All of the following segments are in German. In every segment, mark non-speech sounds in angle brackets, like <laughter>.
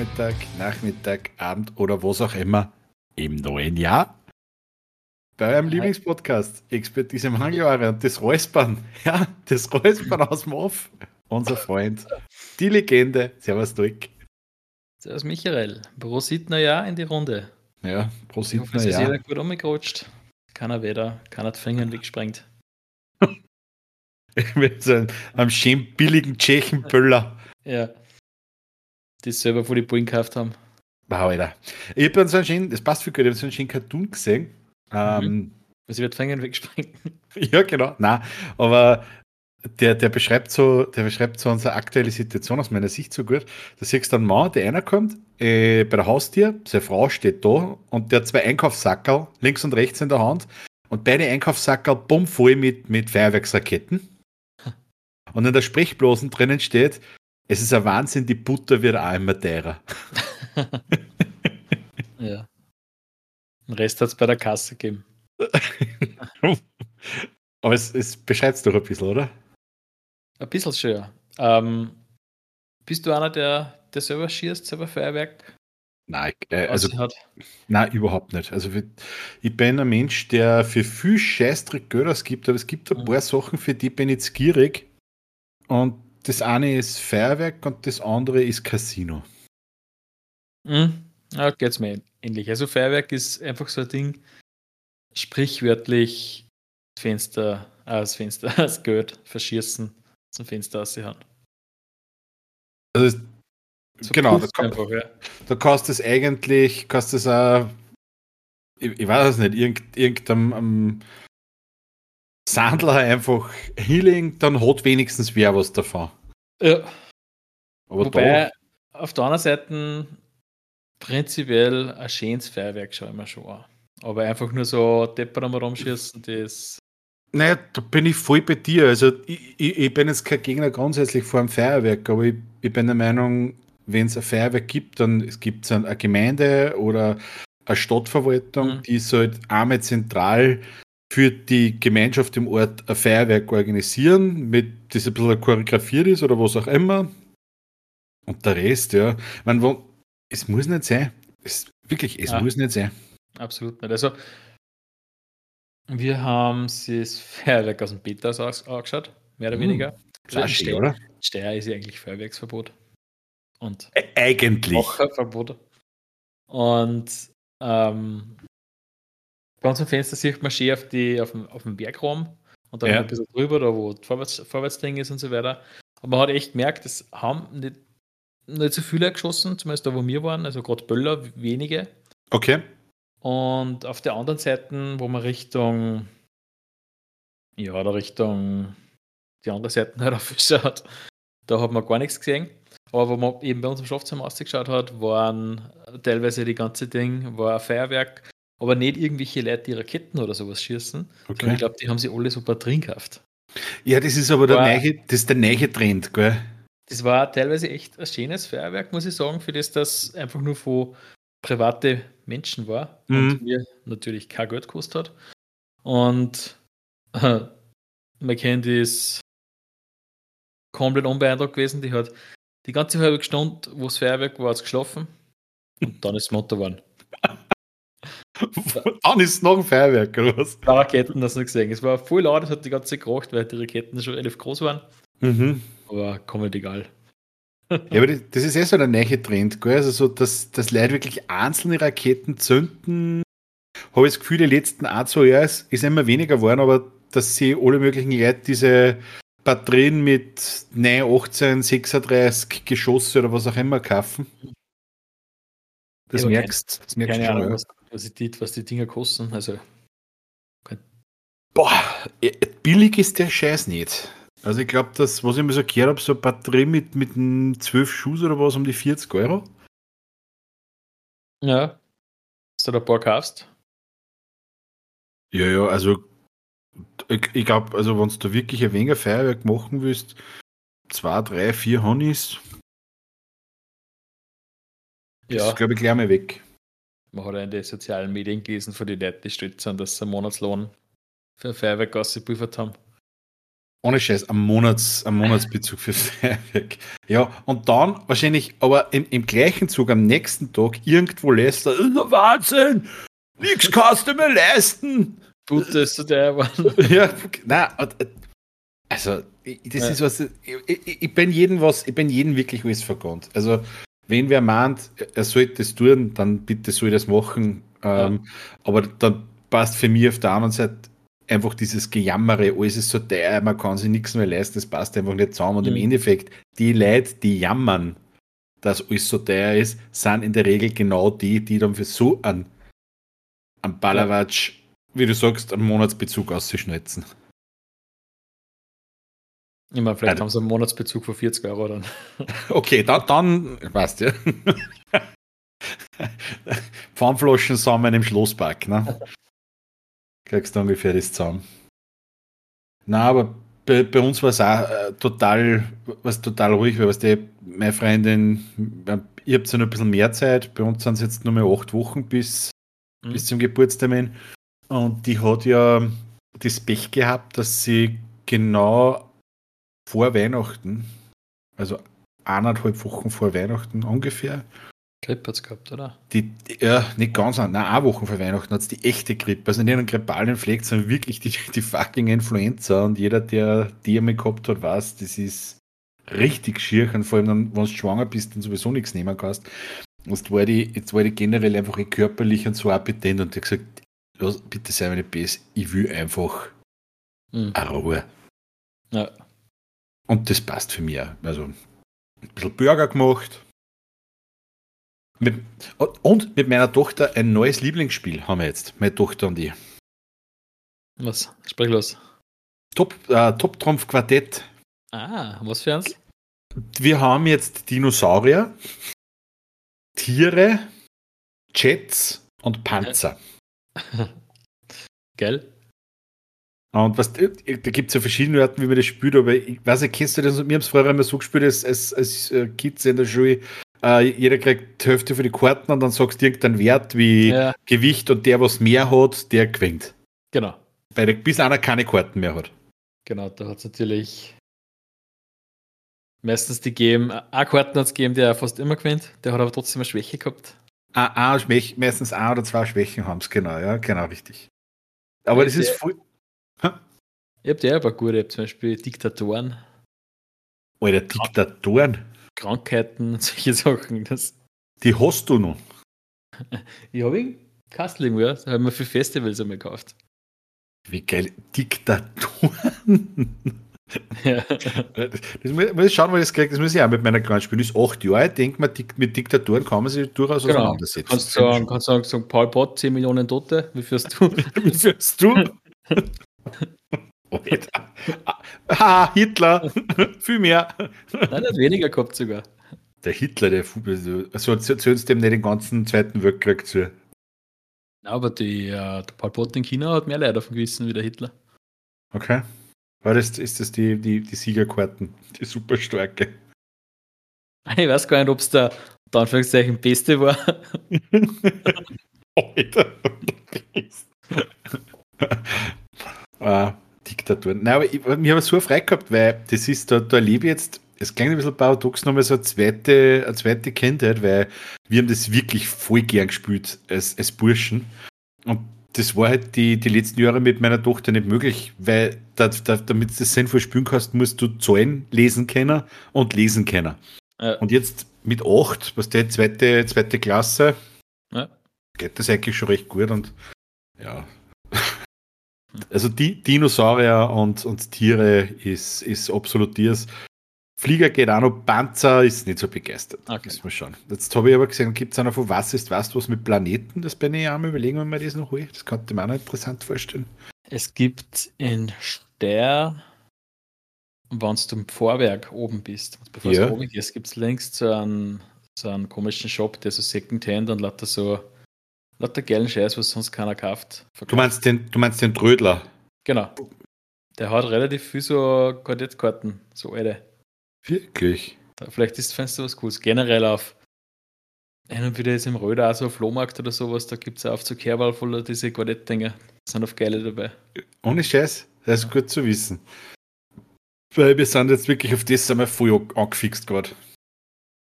Vormittag, Nachmittag, Abend oder was auch immer im neuen Jahr. Bei eurem Lieblingspodcast, Expertise Mangeljahre und das Räuspern, <laughs> ja, das Räuspern aus dem Off. Unser Freund, die Legende, Servus Dirk. Servus Michael, Prosit Jahr in die Runde. Ja, Prosit Neujahr. Ist jeder gut umgerutscht, keiner weder, keiner die Finger weggesprengt. Mit <laughs> so einem schön billigen Tschechenböller. Ja. Die selber vor die Bullen gekauft haben. Wow, Alter. Ich habe so einen schönen, das passt für gut, ich habe so einen schönen Cartoon gesehen. Mhm. Ähm, Sie wird Fingern wegsprengen. <laughs> Ja, genau. Nein, aber der, der, beschreibt so, der beschreibt so unsere aktuelle Situation aus meiner Sicht so gut. Da siehst du einen Mann, der einer kommt, äh, bei der Haustür, seine Frau steht da und der hat zwei Einkaufssackerl links und rechts in der Hand und beide Einkaufssackerl bumm voll mit, mit Feuerwerksraketen. <laughs> Und in der Sprechblosen drinnen steht, es ist ein Wahnsinn, die Butter wird auch immer teurer. <laughs> ja. Den Rest hat es bei der Kasse gegeben. <laughs> Aber es, es beschreibt es doch ein bisschen, oder? Ein bisschen schon, ja. Ähm, bist du einer, der, der selber schießt, selber Feuerwerk? Nein, äh, also, nein, überhaupt nicht. Also ich bin ein Mensch, der für viel Scheißdreck Geld ausgibt, aber es gibt ein mhm. paar Sachen, für die bin ich jetzt gierig. Und das eine ist Feuerwerk und das andere ist Casino. Mhm. Ja, geht's mir ähnlich. Also Feuerwerk ist einfach so ein Ding, sprichwörtlich das Fenster, äh, das Fenster, <laughs> das Geld verschießen, zum Fenster aushauen. Also so genau, da, kann, einfach, ja. da kannst du es eigentlich, kannst du es auch, ich, ich, weiß es nicht, irgend, irgendeinem Sandler einfach Healing, dann hat wenigstens wer was davon. Ja. Aber Wobei, da, auf der anderen Seite prinzipiell ein schönes Feuerwerk schauen wir schon an. Aber einfach nur so Depper am rumschießen, das. Naja, da bin ich voll bei dir. Also, ich, ich, ich bin jetzt kein Gegner grundsätzlich vor einem Feuerwerk, aber ich, ich bin der Meinung, wenn es ein Feuerwerk gibt, dann gibt es eine Gemeinde oder eine Stadtverwaltung, mhm. die soll einmal zentral für die Gemeinschaft im Ort ein Feuerwerk organisieren, mit das ein bisschen choreografiert ist oder was auch immer. Und der Rest, ja. Man, wo, es muss nicht sein. Es, wirklich, es ja. muss nicht sein. Absolut nicht. Also, wir haben das Feuerwerk aus dem Beta angeschaut, mehr oder hm. weniger. Klar, Steyr, oder? Steyr ist ja eigentlich Feuerwerksverbot. Und Ä eigentlich. Und ähm, bei uns Fenster sieht man schön auf, die, auf, dem, auf dem Bergraum und dann ja. ein bisschen drüber, da wo Vorwärts, Vorwärtsding ist und so weiter. Aber man hat echt gemerkt, es haben nicht, nicht so viele geschossen, zumindest da, wo wir waren, also gerade Böller, wenige. Okay. Und auf der anderen Seite, wo man Richtung, ja, da Richtung die andere Seite halt <laughs> aufgeschaut, da hat man gar nichts gesehen. Aber wo man eben bei uns im Schlafzimmer ausgeschaut hat, waren teilweise die ganze Ding, war ein Feuerwerk, aber nicht irgendwelche Leute, die Raketen oder sowas schießen. Okay. Ich glaube, die haben sie alle super drin gehabt. Ja, das ist aber der, neue, das der neue Trend, gell? Das war teilweise echt ein schönes Feuerwerk, muss ich sagen, für das das einfach nur von private Menschen war mhm. und mir natürlich kein Geld gekostet hat. Und äh, McKendy ist komplett unbeeindruckt gewesen. Die hat die ganze halbe Stunde, wo das Feuerwerk war, geschlafen und dann ist es Motto geworden. <laughs> dann ist es noch ein Feuerwerk, oder was? Die Raketen das nicht gesehen. Es war voll laut, es hat die ganze Zeit gekocht, weil die Raketen schon relativ groß waren. Mhm. Aber komplett egal. ja, aber das ist eh so der neue Trend, gell? Also so, dass, dass Leute wirklich einzelne Raketen zünden. Habe ich das Gefühl, die letzten ein, zwei Jahre ist, immer weniger geworden, aber dass sie alle möglichen Leute diese Batterien mit 9, 18, 36 Geschosse oder was auch immer kaufen. Das ja, merkst, das merkst keine schon. Ahnung, was, die, was die Dinger kosten. Also. Boah, äh, billig ist der Scheiß nicht. Also ich glaube, das, was ich mir so gehört habe, so eine Batterie mit, mit 12 Schuss oder was um die 40 Euro. Ja. Hast du da ein paar kaufst? Ja, ja, also ich, ich glaube, also wenn du wirklich ein wenig Feuerwerk machen willst, zwei, drei, vier Honis, ja. ist, glaube ich, gleich mal weg. Man hat ja in den sozialen Medien gelesen von den Leuten, die stolz sind, dass sie einen Monatslohn für ein Feuerwerk ausgepulvert haben. Ohne Scheiß, am, Monats, am Monatsbezug für Feuerwerk. Ja, und dann wahrscheinlich, aber im, im gleichen Zug am nächsten Tag irgendwo lässt er, Wahnsinn! Nix kannst du mir leisten! Gut, dass du der war. <laughs> ja, nein, also, das ja. ist was, ich, ich, ich, bin jeden was, ich bin jeden wirklich alles vergönnt. Also, wenn wer meint, er sollte das tun, dann bitte soll das machen. Ähm, ja. Aber dann passt für mich auf der anderen Seite einfach dieses Gejammere, alles ist so teuer, man kann sich nichts mehr leisten, das passt einfach nicht zusammen. Und mhm. im Endeffekt, die Leute, die jammern, dass alles so teuer ist, sind in der Regel genau die, die dann für so einen, einen Ballerwatsch, wie du sagst, einen Monatsbezug auszuschnitzen. Ich meine, vielleicht also, haben sie einen Monatsbezug von 40 Euro dann. <laughs> Okay, dann, dann weißt du. <laughs> Pfannflaschen sammeln im Schlosspark, ne? Kriegst du ungefähr das zusammen. Na, aber bei, bei, uns war es auch äh, total, was total ruhig, weil was die, meine Freundin, ihr habt ja noch ein bisschen mehr Zeit, bei uns sind es jetzt nur mehr acht Wochen bis, mhm. bis zum Geburtstermin. Und die hat ja das Pech gehabt, dass sie genau vor Weihnachten, also eineinhalb Wochen vor Weihnachten ungefähr. Grippe hat es gehabt, oder? Die, ja, nicht ganz, nein, eine Woche vor Weihnachten hat es die echte Grippe. Also nicht einen grippalen Infekt, sondern wirklich die, die fucking Influenza. Und jeder, der die einmal gehabt hat, weiß, das ist richtig schier. Und vor allem, dann, wenn du schwanger bist und sowieso nichts nehmen kannst. Jetzt war die, jetzt war die generell einfach körperlich und so appetent und hat gesagt, bitte sei meine Bess, ich will einfach mhm. eine Ruhe. Ja. Und das passt für mich. Also ein bisschen Burger gemacht. Mit, und mit meiner Tochter ein neues Lieblingsspiel haben wir jetzt. Meine Tochter und ich. Was? Sprich los. Top, äh, Top Trumpf Quartett. Ah, was für eins? Wir haben jetzt Dinosaurier, Tiere, Jets und Panzer. <laughs> Geil. Und was, äh, da gibt es ja verschiedene Arten, wie man das spielt, aber ich weiß nicht, kennst du das? Wir haben es vorher immer so gespielt, als, als, als äh, Kids in der Schule. Äh, jeder kriegt die Hälfte für die Karten und dann sagst du irgendeinen Wert wie ja. Gewicht und der, was mehr hat, der gewinnt. Genau. Bei der, bis einer keine Karten mehr hat. Genau, da hat es natürlich meistens die gegeben, eine Karten hat es gegeben, der fast immer gewinnt, der hat aber trotzdem eine Schwäche gehabt. Ah, ah, meistens ein oder zwei Schwächen haben es, genau, ja, genau, richtig. Aber das ist voll, Ihr habt ja aber gute, ihr habt zum Beispiel Diktatoren. Alter, Diktatoren? Krankheiten, solche Sachen. Das die hast du noch. <laughs> ich habe ihn Kastling, ja. Da haben wir für Festivals einmal gekauft. Wie geil. Diktatoren. <laughs> ja. Das muss, muss ich schauen, weil das. Das muss ich auch mit meiner Grand spielen. Ist acht Jahre. Ich denke mal, mit Diktatoren kann man sich durchaus genau. auseinandersetzen. Kannst du sagen, kannst sagen, Paul Pott, 10 Millionen Tote. Wie führst du? <laughs> Wie führst du? Ah, Hitler, <laughs> viel mehr. Nein, hat weniger gehabt sogar. Der Hitler, der also erzählst dem nicht den ganzen Zweiten Weltkrieg zu. Aber die, äh, der Pol Pot in China hat mehr Leid auf dem Gewissen wie der Hitler. Okay. War das, ist das die, die, die Siegerkarten, die super starke? Ich weiß gar nicht, ob es der, der Anführungszeichen, Beste war. <laughs> Alter. <laughs> äh, Diktaturen. Nein, aber ich, ich habe so frei gehabt, weil das ist, da, da lebe ich jetzt, es klingt ein bisschen paradox, nochmal so eine zweite, eine zweite Kindheit, weil wir haben das wirklich voll gern gespielt als, als Burschen. Und das war halt die, die letzten Jahre mit meiner Tochter nicht möglich, weil da, da, damit du das sinnvoll spielen kannst, musst du Zahlen lesen können und lesen können. Ja. Und jetzt mit acht, was der zweite, zweite Klasse, ja. geht das eigentlich schon recht gut und ja, also die Dinosaurier und, und Tiere ist, ist absolut Tiers. Flieger geht auch noch, Panzer ist nicht so begeistert. Okay. Müssen wir schauen. Jetzt habe ich aber gesehen, gibt es einer von was ist, du was mit Planeten? Das bin ich auch mal überlegen, wenn man das noch holt. Das könnte man auch noch interessant vorstellen. Es gibt in Ster, wenn du im Vorwerk oben bist, bevor ja. du oben gehst, gibt es längst so einen, so einen komischen Shop, der so Secondhand und lauter so Lauter geilen Scheiß, was sonst keiner kauft. Du meinst, den, du meinst den Trödler? Genau. Der hat relativ viel so Quartettkarten, so alte. Wirklich? Da, vielleicht ist findest du was Cooles. Generell auf hin und wieder ist im Röder auch so ein Flohmarkt oder sowas, da gibt es auch auf zur Kehrwahl voller diese Quartettdinger. Sind auf geile dabei. Ohne Scheiß, das ist gut zu wissen. Weil wir sind jetzt wirklich auf das wir voll angefixt gerade.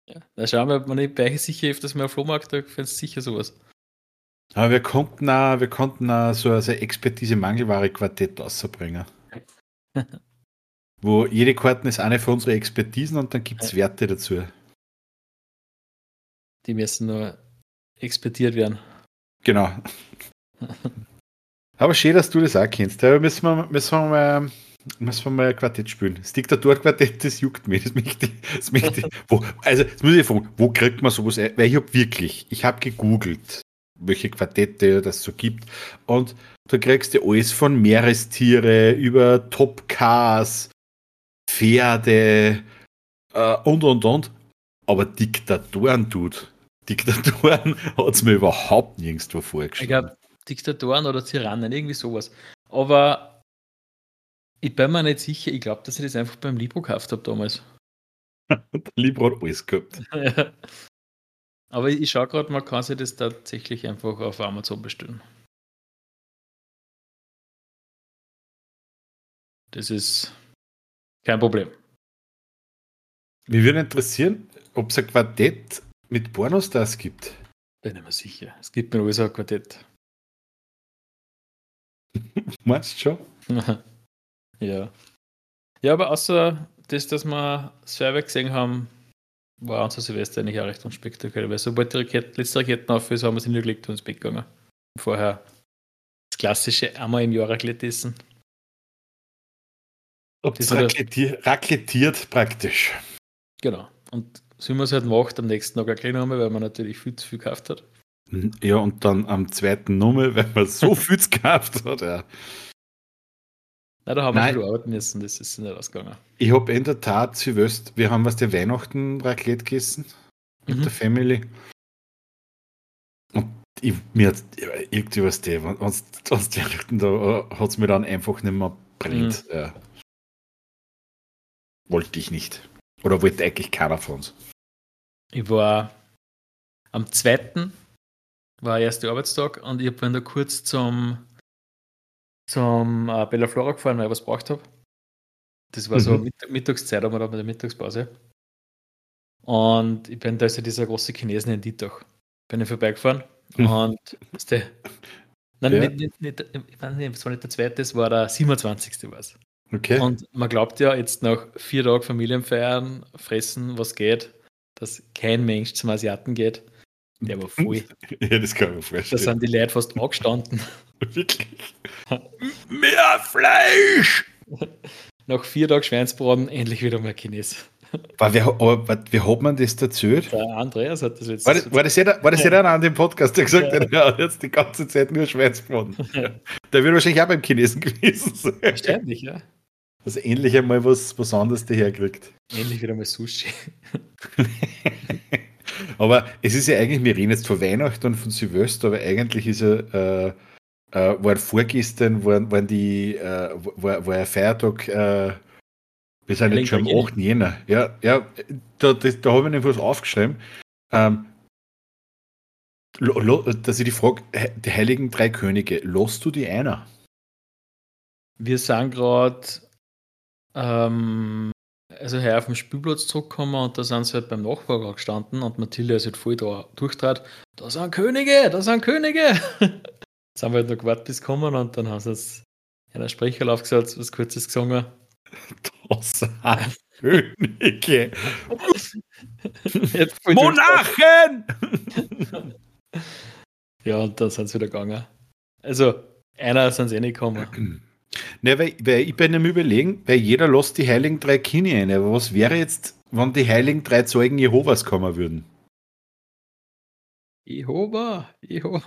Ja, da schauen wir, man bei sicher öfters mal auf Flohmarkt, da findest sicher sowas. Aber wir konnten auch, wir konnten auch so ein Expertise-Mangelware-Quartett rausbringen. <laughs> wo jede Karten ist eine von unseren Expertisen und dann gibt es Werte dazu. Die müssen nur expertiert werden. Genau. <laughs> Aber schön, dass du das auch kennst. Da müssen wir, müssen wir mal Müssen wir mal ein Quartett spielen. Das Diktaturquartett, das juckt mich. Das möchte, das möchte, wo, also, das muss ich fragen, wo kriegt man sowas ein? Weil ich habe wirklich, ich habe gegoogelt, welche Quartette das so gibt. Und da kriegst du alles von Meerestiere über Top Cars, Pferde äh, und und und. Aber Diktatoren, tut. Diktatoren <laughs> hat es mir überhaupt nirgendwo vorgestellt. Ich glaube, Diktatoren oder Tyrannen, irgendwie sowas. Aber ich bin mir nicht sicher, ich glaube, dass ich das einfach beim Libro gekauft habe damals. <laughs> Der Libro hat alles gehabt. <laughs> Aber ich schaue gerade, man kann sich das tatsächlich einfach auf Amazon bestellen. Das ist kein Problem. Mich würde interessieren, ob es ein Quartett mit Pornostars gibt. Bin ich mir sicher. Es gibt mir alles ein Quartett. <laughs> Meinst du schon? <laughs> Ja. Ja, aber außer das, dass wir Server gesehen haben, war unser Silvester eigentlich auch recht unspektakulär, weil sobald die Rakete, letzte Raketen auf ist, haben wir sie hingelegt und ins Bett gegangen. Vorher das klassische einmal im Jahr Raclette essen. Ob das raketiert, raketiert praktisch. Genau. Und so wie man es halt macht, am nächsten Tag eine Nummer, weil man natürlich viel zu viel gekauft hat. Ja, und dann am zweiten Nummer, weil man so <laughs> viel gekauft hat, ja. Na, da haben Nein. wir schon arbeiten müssen, das ist nicht ausgegangen. Ich habe in der Tat Silvester, wir haben was der Weihnachten Raclette gegessen mit mhm. der Family. Und ich, mir hat irgendwie was der, was die da hat es mir dann einfach nicht mehr brennt. Mhm. Ja. Wollte ich nicht. Oder wollte eigentlich keiner von uns. Ich war am zweiten, war der erste Arbeitstag und ich bin da kurz zum zum äh, Bella Flora gefahren, weil ich was braucht habe. Das war mhm. so Mitt Mittagszeit, aber da mit der Mittagspause. Und ich bin da ist ja dieser große Chinesen in Dietach. Bin ich vorbeigefahren mhm. und weißt du, nein, ja. nicht, nicht, ich weiß nicht, es war nicht der zweite, es war der 27. was. Okay. Und man glaubt ja jetzt nach vier Tagen Familienfeiern, fressen, was geht, dass kein Mensch zum Asiaten geht. Der war voll. <laughs> Ja, das kann man vorstellen. Da sind die Leute fast angestanden. <laughs> Wirklich? Mehr Fleisch! <laughs> Nach vier Tagen Schweinsbraten endlich wieder mal Chines. <laughs> Aber, wer, aber wie hat man das erzählt? Der Andreas hat das jetzt. War das, war das jeder, war das jeder an dem Podcast, der gesagt hat, ja, jetzt die ganze Zeit nur Schweinsbraten? Der wird wahrscheinlich auch beim Chinesen gewesen sein. Wahrscheinlich, ja. Also ähnlich einmal was, was anderes daherkriegt. Ähnlich wieder mal Sushi. aber es ist ja eigentlich, wir reden jetzt von Weihnachten und von Silvester, aber eigentlich ist ja äh, äh, war vorgestern, waren, waren die, äh, war, war ein Feiertag, äh, wir sind jetzt schon am 8. Jänner. Ja, ja da, das, da habe ich nämlich was aufgeschrieben. Ähm, dass ich die Frage, die Heiligen Drei Könige, lost du die einer? Wir sind gerade ähm, also her auf den Spielplatz zurückgekommen und da sind sie halt beim Nachfrage gestanden und Mathilde ist halt voll da durchtrat. Da sind Könige, da sind Könige! <laughs> Jetzt haben wir halt noch gewartet, bis kommen und dann haben sie jetzt einer Sprecher aufgesetzt, was kurzes gesungen. Das <laughs> Könige! Monarchen! <laughs> ja, und dann sind sie wieder gegangen. Also, einer sind sie eh nicht gekommen. <clears throat> Ne, weil, weil ich bin am überlegen, weil jeder lässt die Heiligen Drei Kinder ein. Aber was wäre jetzt, wenn die Heiligen Drei Zeugen Jehovas kommen würden? Jehova, Jehova.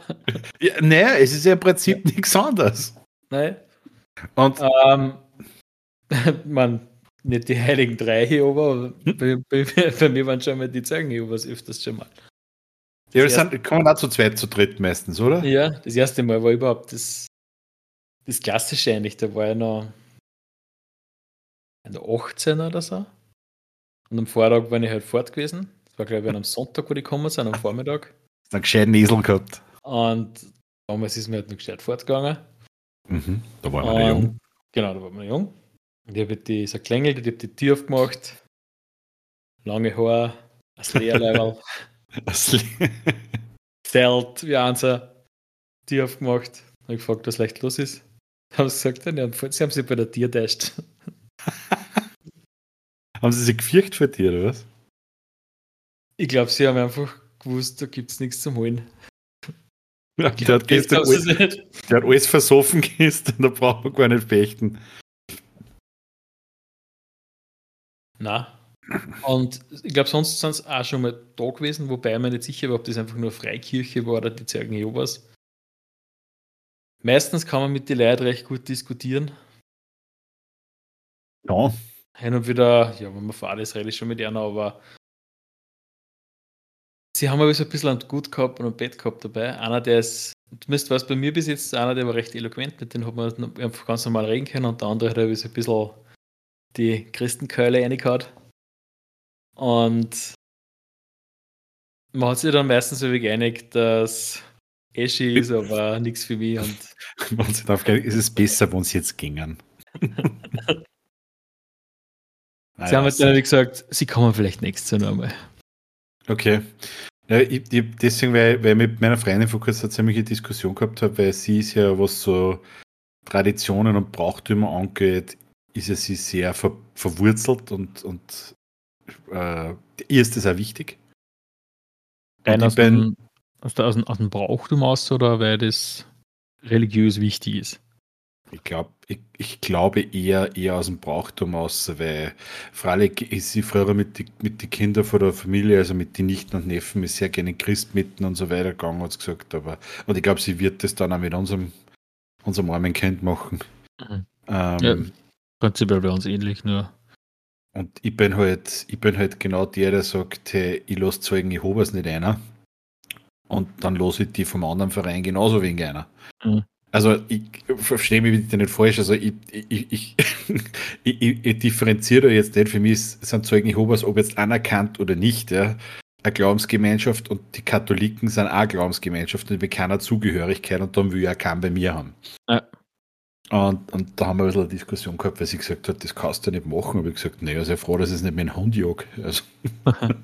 Ja, naja, es ist ja im Prinzip ja. nichts anderes. Nein. Und ähm, <laughs> man, nicht die Heiligen Drei Jehova, aber hm? bei, bei, bei, mir waren schon mal die Zeugen Jehovas öfters schon mal. Ja, das, das sind, kommen auch zu zweit, zu dritt meistens, oder? Ja, das erste Mal war überhaupt das, das Klassische eigentlich. Da war ich noch der 18 oder so. Und am Vortag war ich halt fort gewesen. Das war, glaube ich, am Sonntag, wo die gekommen sind, am Vormittag. Einen gescheiten Esel gehabt. Und damals ist mir halt noch gescheit fortgegangen. Mhm, da war man ja jung. Genau, da war man jung. Und ich habe die so klingelt, ich habe die Tür aufgemacht. Lange Haar, ein Leerlevel. <laughs> <laughs> Zelt, wie Ansa, Tür aufgemacht. Habe gefragt, was leicht los ist. Haben sie gesagt, ja, sie haben sich bei der Tür täuscht. <laughs> haben sie sich gefürchtet vor dir, oder was? Ich glaube, sie haben einfach gewusst, da gibt es nichts zum Holen. <laughs> Ja, der, hat gestern alles, der hat alles versoffen <laughs> gestern, da braucht man gar nicht fechten. Na. Und ich glaube, sonst sind es auch schon mal da gewesen, wobei ich mir nicht sicher war, ob das einfach nur Freikirche war oder die Zeugen Jehovas. Meistens kann man mit den Leuten recht gut diskutieren. Ja. Hin und wieder, ja, wenn man fahrt, ist rede ich schon mit einer, aber sie haben aber so ein bisschen ein Gut gehabt und ein Bett gehabt dabei. Einer, der ist, zumindest was bei mir bis jetzt, einer, der war recht eloquent, mit dem hat man einfach ganz normal reden können und der andere hat so ein bisschen die Christenkeule reingehauen. Und man hat sich dann meistens so geeinigt, dass Eschi ist, aber nichts für mich. Und man sich darauf geeinigt, ist es besser, wenn sie jetzt gingen. <laughs> sie haben halt dann gesagt, sie kommen vielleicht nächstes Jahr nochmal. Okay. Ja, ich, ich, deswegen, weil, weil ich mit meiner Freundin vor kurzem eine ziemliche Diskussion gehabt habe, weil sie ist ja, was so Traditionen und Brauchtümer angeht, ist ja sie sehr ver, verwurzelt und, und äh, ihr ist das auch wichtig. Rein aus, bin, aus, der, aus, aus dem Brauchtum aus oder weil das religiös wichtig ist? Ich, glaub, ich, ich glaube eher, eher aus dem Brauchtum aus, weil freilich ist sie früher mit den mit die Kindern von der Familie, also mit den Nichten und Neffen, ist sehr gerne Christmitten und so weiter gegangen, hat sie gesagt. Aber, und ich glaube, sie wird das dann auch mit unserem, unserem armen Kind machen. Mhm. Ähm, ja, prinzipiell bei uns ähnlich, nur. Und ich bin halt, ich bin halt genau der, der sagt, hey, ich lasse Zeugen Jehovas nicht einer. Und dann lasse ich die vom anderen Verein genauso wenig einer. Mhm. Also ich verstehe mich bitte nicht falsch, also ich, ich, ich, <laughs> ich, ich differenziere jetzt nicht, für mich sind Zeugen Jehovas, ob jetzt anerkannt oder nicht, ja, eine Glaubensgemeinschaft und die Katholiken sind auch Glaubensgemeinschaft und wir keiner Zugehörigkeit und dann will ich auch keinen bei mir haben. Ja. Und, und da haben wir ein bisschen eine Diskussion gehabt, weil sie gesagt hat, das kannst du nicht machen. Aber ich gesagt, naja, sehr froh, dass es nicht mein Hund jagt. Also. <laughs>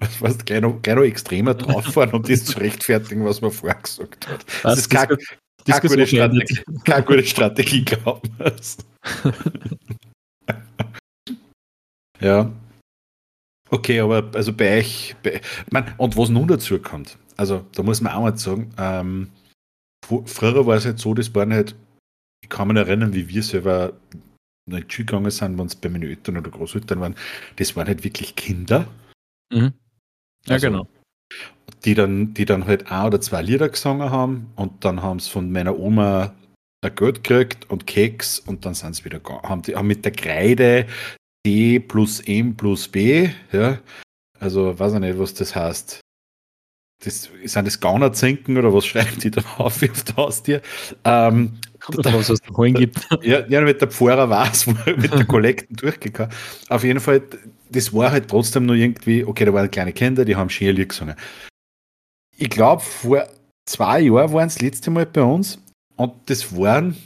was weißt, gleich noch, gleich noch extremer drauffahren und das zu rechtfertigen, was man vorher gesagt hat. Das, das ist keine, keine, gute Strategie, keine gute Strategie, glauben Ja. Okay, aber also bei euch, bei, man, und was nun dazu kommt, also da muss man auch mal sagen, ähm, früher war es halt so, das waren halt, ich kann mich erinnern, wie wir selber in die Schule gegangen sind, wenn es bei meinen Eltern oder Großeltern waren, das waren halt wirklich Kinder. Mhm. Ja, also, genau. Die dann, die dann halt ein oder zwei Lieder gesungen haben und dann haben sie von meiner Oma ein Geld gekriegt und Keks und dann sind sie wieder haben, die, haben mit der Kreide D plus M plus B, ja, also weiß ich nicht, was das heißt. Das, sind das Gaunerzinken oder was <laughs> schreiben die da auf der Haustier? Ähm, da, was es da holen gibt. <laughs> Ja, ja, mit der Pfarrer wo er mit der <laughs> Kollekten durchgekommen. Auf jeden Fall, das war halt trotzdem nur irgendwie, okay, da waren kleine Kinder, die haben schön Lied gesungen. Ich glaube, vor zwei Jahren waren es das letzte Mal bei uns und das waren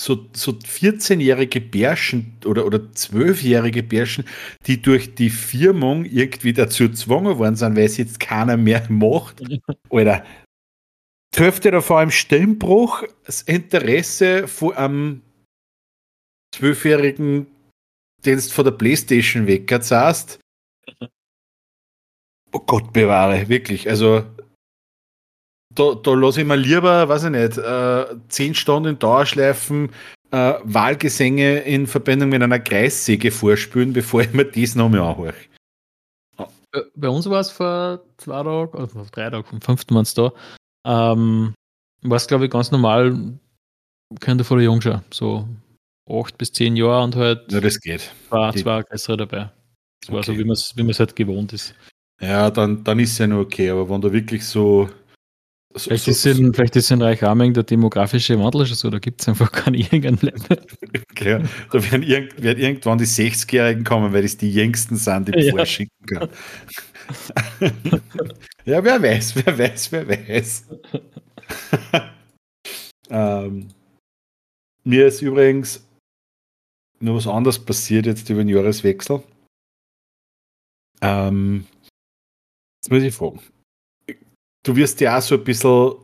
so, so 14-jährige Bärschen oder, oder 12-jährige Bärschen, die durch die Firmung irgendwie dazu gezwungen worden sind, weil es jetzt keiner mehr macht. <laughs> Oder trifft ihr da vor allem Stimmbruch das Interesse von einem 12-jährigen, den du von der Playstation weggezogen Oh Gott bewahre, wirklich. Also da, da lasse ich mir lieber, weiß ich nicht, äh, zehn Stunden Dauerschleifen äh, Wahlgesänge in Verbindung mit einer Kreissäge vorspülen, bevor ich mir das nochmal anhöre. Bei uns war es vor zwei Tagen, oder vor drei Tagen, vom fünften waren es da, ähm, war es glaube ich ganz normal, könnte vor der Jungschau, so acht bis zehn Jahre und halt ja, das geht. War zwei größere dabei. Das war okay. so, wie man es wie halt gewohnt ist. Ja, dann, dann ist es ja nur okay, aber wenn du wirklich so so, vielleicht, so, ist in, vielleicht ist in Reichaming der demografische Wandel schon so, da gibt es einfach keinen <laughs> irgendeinen okay, Da werden, irgend, werden, irgendwann die 60-Jährigen kommen, weil es die jüngsten sind, die <laughs> ja. vorschicken kann. <laughs> ja, wer weiß, wer weiß, wer weiß. ähm, mir ist übrigens nur was anderes passiert jetzt über den Jahreswechsel. Ähm, jetzt muss ich fragen. Du wirst ja auch so ein bisschen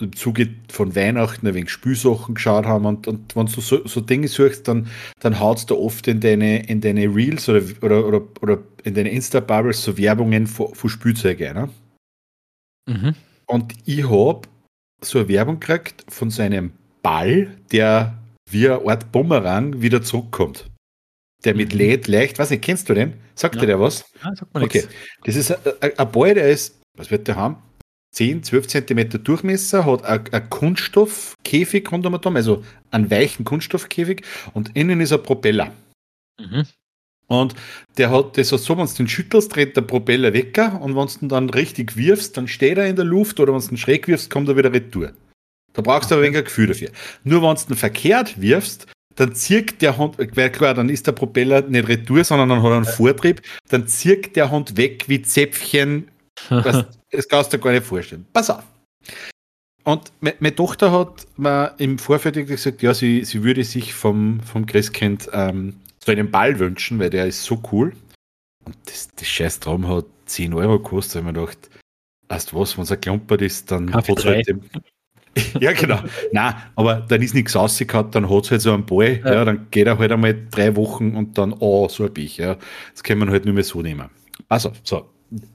im Zuge von Weihnachten ein wenig Spülsachen geschaut haben und, und wenn du so, so Dinge suchst, dann, dann haut du oft in deine, in deine Reels oder, oder, oder, oder in deine Insta-Bubbles so Werbungen von, von Spielzeugen. Ne? Mhm. Und ich habe so eine Werbung gekriegt von so einem Ball, der wie eine Art Bumerang wieder zurückkommt. Der mit mhm. LED leicht, weiß nicht, kennst du den? Sagt ja. dir der was? Ja, sagt man okay. Nichts. Das ist ein, Ball, der ist, was wird der haben? 10, 12 Zentimeter Durchmesser, hat ein Kunststoffkäfig rundum, also einen weichen Kunststoffkäfig und innen ist ein Propeller. Mhm. Und der hat das so, wenn du den schüttelst, dreht der Propeller weg und wenn du ihn dann richtig wirfst, dann steht er in der Luft oder wenn du ihn schräg wirfst, kommt er wieder retour. Da brauchst du aber ein wenig ein Gefühl dafür. Nur wenn du ihn verkehrt wirfst, dann zirkt der Hund, weil klar, dann ist der Propeller nicht retour, sondern dann hat er einen Vortrieb, dann zirkt der Hund weg wie Zäpfchen. Was, <laughs> das kannst du dir gar nicht vorstellen. Pass auf. Und meine Tochter hat mir im Vorfeld gesagt, ja, sie, sie würde sich vom, vom Christkind ähm, so einen Ball wünschen, weil der ist so cool. Und das, das scheiß Traum hat 10 Euro gekostet, weil man gedacht, weißt du was, wenn es ein Klumpert ist, dann hat es halt <laughs> ja, genau. Nein, aber dann ist nichts rausgehauen, dann hat es halt so einen Ball, ja. ja. dann geht er halt einmal drei Wochen und dann, oh, so ein ich, ja. Das kann man halt nur mehr so nehmen. Also, so,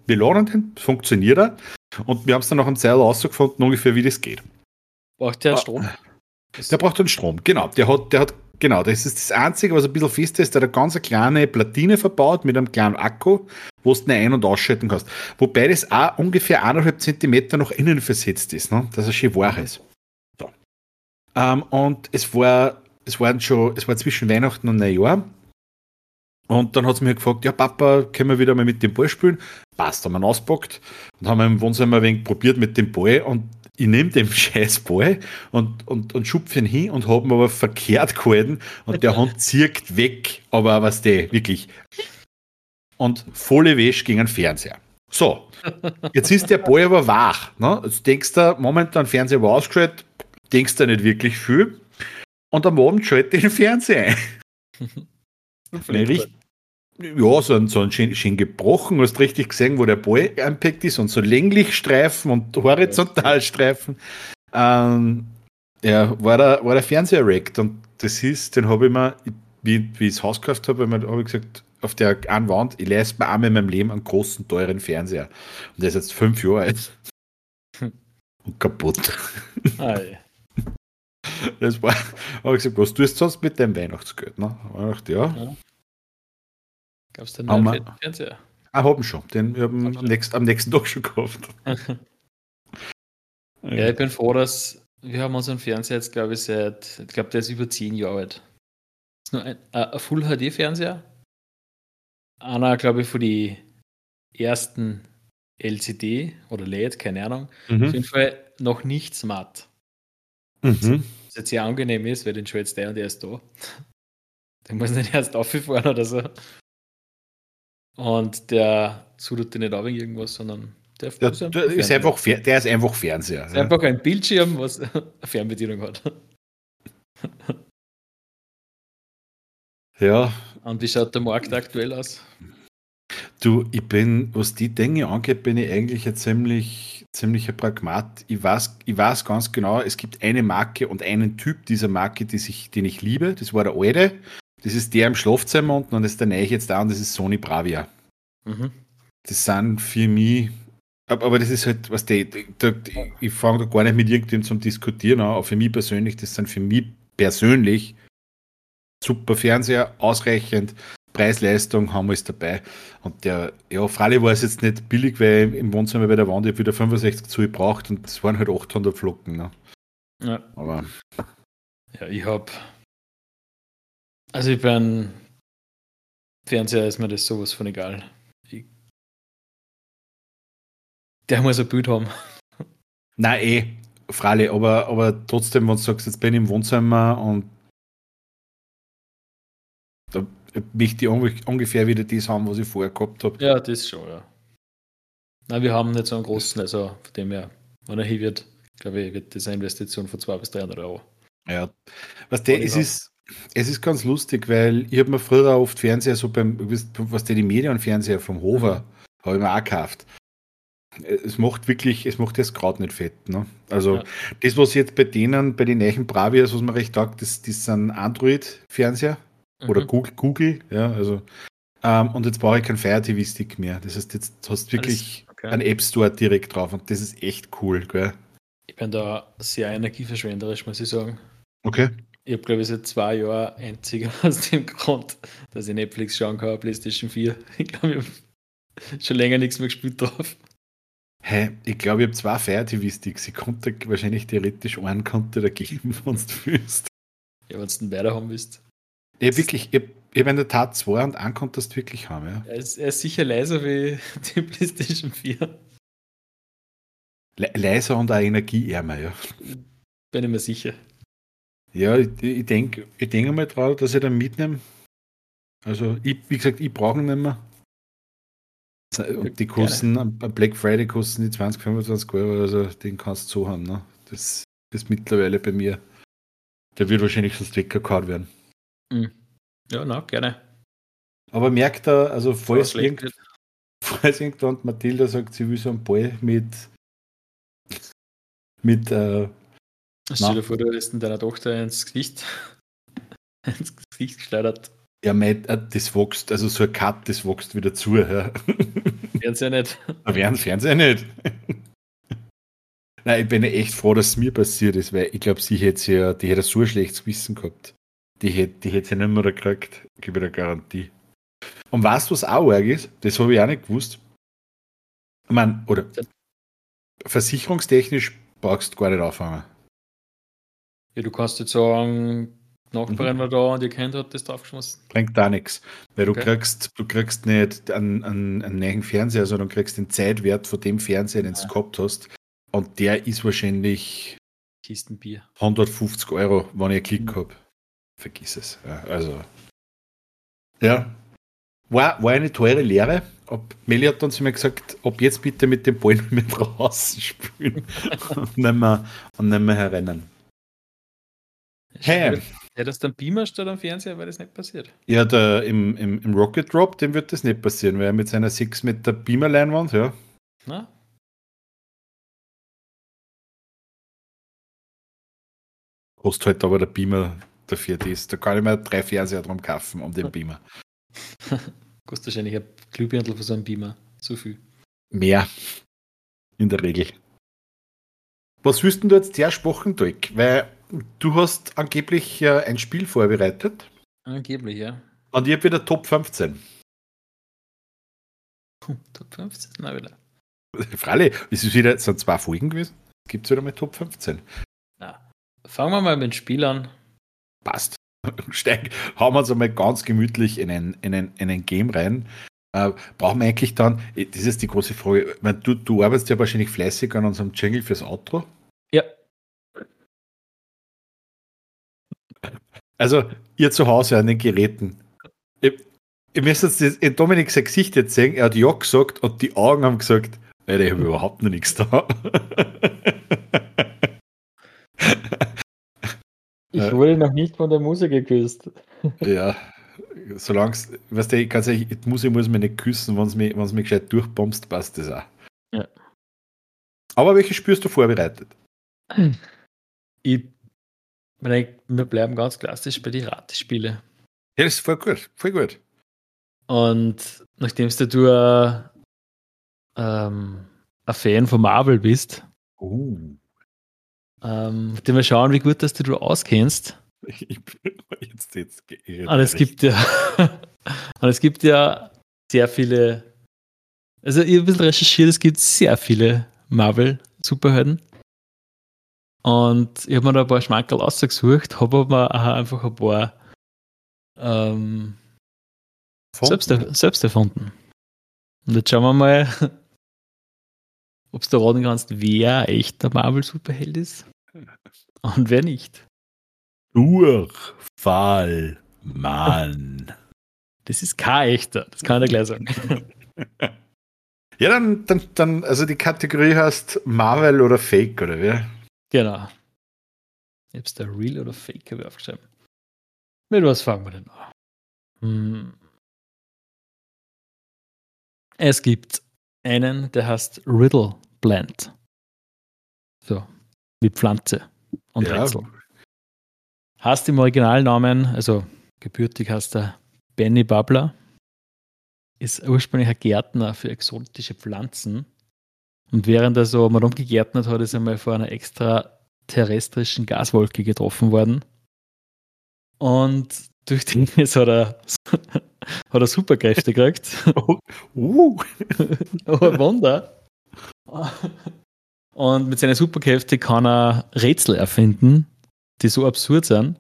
wir laden den, funktioniert er und wir haben es dann nach einem Zeit rausgefunden, ungefähr wie das geht. Braucht der ah, Strom? Der braucht einen Strom, genau. Der hat, der hat, genau, das ist das Einzige, was ein bisschen fest ist, der hat eine ganz kleine Platine verbaut mit einem kleinen Akku, wo du ein- und ausschalten kannst. Wobei das auch ungefähr eineinhalb Zentimeter nach innen versetzt ist, ne? dass er schön wach ist. So. Ähm, und es war, es waren schon, es war zwischen Weihnachten und Neujahr. Und dann hat sie mir gefragt, ja Papa, können wir wieder mal mit dem Ball spielen? Passt, haben wir ihn auspackt und haben im Wohnzimmer ein wenig probiert mit dem Ball und ich nehme den scheiß Ball und, und, und schupfe ihn hin und habe ihn aber verkehrt gehalten und der Hund zirkt weg, aber was der, wirklich. Und volle Wäsche gegen den Fernseher. So, jetzt ist der Ball aber wach. Ne? Jetzt denkst du, momentan Fernseher war ausgeschaltet, denkst du nicht wirklich viel. Und am Abend schalte ich den Fernseher ein. <laughs> Richtig, ja, so ein, so ein schön, schön gebrochen, hast richtig gesehen, wo der Ball einpackt ist und so länglich Streifen und Horizontalstreifen. Ähm, ja, war der, war der Fernseher erregt und das ist, den habe ich mir, wie, wie ich das Haus gekauft habe, habe ich gesagt, auf der einen Wand, ich leiste mir einmal in meinem Leben einen großen, teuren Fernseher. Und der ist jetzt fünf Jahre alt. <laughs> Und kaputt. Ah, Das war, habe ich gesagt, was tust du sonst mit deinem Weihnachtsgeld? Ne? Dachte, ja, ja. Gab es denn einen Fernseher? Ah, haben schon. Den wir haben am nächsten, am nächsten <laughs> Tag schon gekauft. ja, ich bin froh, dass wir haben unseren Fernseher jetzt, glaube ich, seit, ich glaube, der ist über zehn Jahre alt. Das ist nur ein, ein Full HD-Fernseher. Einer, glaube ich, von die ersten LCD oder LED, keine Ahnung. Mhm. Auf jeden Fall noch nicht smart. Mhm. Was jetzt sehr angenehm ist, weil den jetzt der und der ist da. <laughs> Den muss nicht erst auffahren oder so. Und der sudert dir nicht auf irgendwas, sondern der, der, ist, einfach ist, einfach, der ist einfach Fernseher. Ist ja. einfach ein Bildschirm, was <laughs> eine Fernbedienung hat. Ja. Und wie schaut der Markt aktuell aus? Du, ich bin, was die Dinge angeht, bin ich eigentlich ein ziemlich, ziemlicher Pragmat. Ich weiß, ich weiß ganz genau, es gibt eine Marke und einen Typ dieser Marke, die sich, den ich liebe. Das war der alte. Das ist der im Schlafzimmer unten und das ist der neue jetzt da und das ist Sony Bravia. Mhm. Das sind für mich, aber das ist halt, was der, der, ich fange da gar nicht mit irgendjemandem zum Diskutieren an, aber für mich persönlich, das sind für mich persönlich super Fernseher, ausreichend, Preis-Leistung haben wir es dabei. Und der, ja, freilich war es jetzt nicht billig, weil im Wohnzimmer bei der Wand ich wieder 65 Zoll braucht und es waren halt 800 Flocken. Ne? Ja. Aber. Ja, ich habe also ich bin Fernseher ist mir das sowas von egal. Ich, der muss ein Bild haben. <laughs> Nein, eh, freilich, aber, aber trotzdem, wenn du sagst, jetzt bin ich im Wohnzimmer und da möchte ich ungefähr wieder das haben, was ich vorher gehabt habe. Ja, das schon, ja. Nein, wir haben nicht so einen großen, also von dem her, wenn er hier wird, glaube ich, wird das eine Investition von 200 bis 300 Euro. Ja, was der, es ist, Es ist ganz lustig, weil ich habe mir früher oft Fernseher so beim, was die Medienfernseher vom Hofer, habe ich mir auch gekauft. Es macht wirklich, es macht das gerade nicht fett. Ne? Also ja. das, was jetzt bei denen, bei den neuen Bravias, was man recht sagt, das, das sind Android-Fernseher mhm. oder Google, Google, ja, also ähm, und jetzt brauche ich keinen Fire TV Stick mehr. Das heißt, jetzt hast du wirklich okay. einen App Store direkt drauf und das ist echt cool, gell? Ich bin da sehr energieverschwenderisch, muss ich sagen. Okay. Ich habe, glaube ich, seit zwei Jahren einziger <laughs> aus dem Grund, dass ich Netflix schauen kann, PlayStation 4. Ich glaube, ich habe schon länger nichts mehr gespielt drauf. Hä, hey, ich glaube, ich habe zwei Fire TV Sticks. Ich konnte wahrscheinlich theoretisch einen konnte da geben, <laughs> wenn du willst. Ja, wenn du den weiter haben willst. Ja, wirklich, ich, ich habe in der Tat zwei und einen konntest du wirklich haben, ja. Er ist, er ist sicher leiser wie <laughs> die PlayStation 4. Le leiser und auch energieärmer, ja. Bin ich mir sicher. Ja, ich, ich denke ich denk mal drauf, dass ich den mitnehme. Also, ich, wie gesagt, ich brauche ihn nicht mehr. Und die kosten, am Black Friday kosten die 20, 25 Euro, also den kannst du so haben. Ne? Das ist mittlerweile bei mir. Der wird wahrscheinlich sonst weggekarrt werden. Mhm. Ja, na, gerne. Aber merkt er, also falls, irgend, <laughs> falls irgendwann Mathilda sagt, sie will so einen Ball mit mit äh, Stell dir vor, du hast in deiner Tochter ins Gesicht <laughs> ins Gesicht geschleudert. Ja, mein, äh, das wächst, also so ein Cut, das wächst wieder zu. <laughs> Ja. <laughs> Fernseher nicht. Während Fernseher nicht. Nein, ich bin echt froh, dass es mir passiert ist, weil ich glaube, sie hätte ja, die hätte so ein schlechtes Gewissen gehabt. Die hätte, die hätte sie nicht mehr gekriegt, gebe ich eine Garantie. Und weißt du, was auch arg ist? Das habe ich auch nicht gewusst. Ich meine, oder versicherungstechnisch brauchst du gar nicht anfangen. Ja, du kannst jetzt sagen, Nachbarin mhm. war da und ihr Kind hat das draufgeschmissen. Bringt da nichts. Weil okay. du kriegst, du kriegst nicht einen, einen, einen neuen Fernseher, sondern du kriegst den Zeitwert von dem Fernseher, den ja. du gehabt hast. Und der ist wahrscheinlich Kistenbier. 150 Euro, wenn ich einen Klick mhm. habe vergiss es. Ja, also, ja. War, war eine teure Lehre. Ob, Meli hat zu mir gesagt, ob jetzt bitte mit dem Ball mit <laughs> draußen spielen und nicht mehr, und nicht mehr herrennen. Hey. Ja, das dann Beamer statt am Fernseher, weil das nicht passiert. Ja, der, im, im, im Rocket Drop, dem wird das nicht passieren, weil er mit seiner 6 Meter Beamer-Leinwand, ja. Na? Kostet halt aber der Beamer dafür das. Da kann ich mir drei Fernseher drum kaufen um den Beamer. <laughs> Kostet wahrscheinlich ein Glühbirndl für so einen Beamer. Zu viel. Mehr. In der Regel. Was willst du jetzt der Dirk? Weil du hast angeblich äh, ein Spiel vorbereitet. Angeblich, ja. Und ich habe wieder Top 15. Top 15? Na wieder. <laughs> Freilich, es ist wieder, es sind zwei Folgen gewesen. Gibt es wieder mal Top 15. Na, fangen wir mal mit dem Spiel an passt. <laughs> Steig, hauen wir uns einmal ganz gemütlich in ein, in ein, in ein Game rein. Äh, brauchen wir eigentlich dann, äh, das ist die große Frage, meine, du, du arbeitest ja wahrscheinlich fleißig an unserem Jingle fürs Outro. Ja. Also, ihr zu Hause an den Geräten. Ihr, müsst jetzt das, Dominik sein Gesicht jetzt sehen, er hat Ja gesagt und die Augen haben gesagt, Alter, ich habe überhaupt noch nichts da. <laughs> Ich wurde noch nicht von der Muse geküsst. <laughs> Ja, solange es, weißt du, ganz ehrlich, die Muse muss mich nicht küssen, wenn es mich, mich gescheit durchbombst, passt das auch. Ja. Aber welche spürst du vorbereitet? Ich, wir bleiben ganz klassisch bei den Ratespiele. Ja, das ist voll gut, voll gut. Und nachdem du ein, ähm, ein Fan von Marvel bist, uh. Ähm, mal schauen, wie gut dass du, du auskennst. Ich <laughs> bin jetzt, jetzt <laughs> geirrt. Und es gibt ja, und es gibt ja sehr viele, also ich habe ein bisschen recherchiert, es gibt sehr viele Marvel-Superhelden. Und ich habe mir da ein paar Schmankerl ausgesucht, habe aber einfach ein paar ähm, selbst, selbst erfunden. Und jetzt schauen wir mal, <laughs> ob du raten kannst, wer echt der Marvel-Superheld ist <laughs> und wer nicht. Durchfall, Mann. Das ist kein echter, das kann er gleich sagen. <laughs> Ja, dann, dann, dann, also die Kategorie heißt Marvel oder Fake, oder wer? Genau. Ich hab's da Real oder Fake habe ich aufgeschrieben. Mit was fangen wir denn an? Hm. Es gibt einen, der heißt Riddle Blend. So, wie Pflanze und ja. Rätsel. Hast im Originalnamen, also gebürtig heißt er Benny Babler, ist ursprünglich ein Gärtner für exotische Pflanzen. Und während er so mal rumgegärtnet hat, ist er mal vor einer extraterrestrischen Gaswolke getroffen worden. Und durch den <laughs> ist hat er, <laughs> hat er Superkräfte gekriegt. <laughs> Oh, uh. oh, Wunder. Und mit seinen Superkräften kann er Rätsel erfinden, die so absurd sind,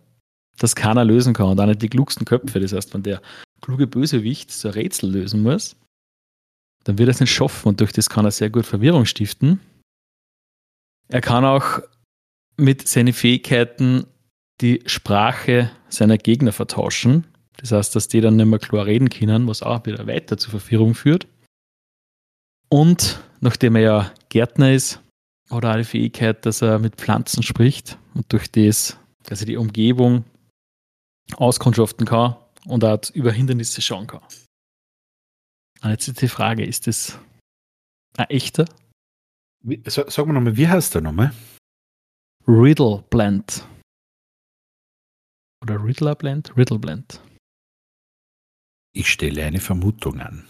dass keiner lösen kann. Und auch nicht die klugsten Köpfe. Das heißt, wenn der kluge Bösewicht so ein Rätsel lösen muss, dann wird er es nicht schaffen und durch das kann er sehr gut Verwirrung stiften. Er kann auch mit seinen Fähigkeiten die Sprache seiner Gegner vertauschen. Das heißt, dass die dann nicht mehr klar reden können, was auch wieder weiter zur Verwirrung führt. Und nachdem er ja Gärtner ist, hat er auch die Fähigkeit, dass er mit Pflanzen spricht und durch das, dass er die Umgebung auskundschaften kann und auch über Hindernisse schauen kann. Und jetzt ist die Frage, ist das ein echter? Wie, sag, sag mal nochmal, wie heißt der nochmal? Riddle Blend. Oder Riddler Blend? Riddle Blend. Ich stelle eine Vermutung an.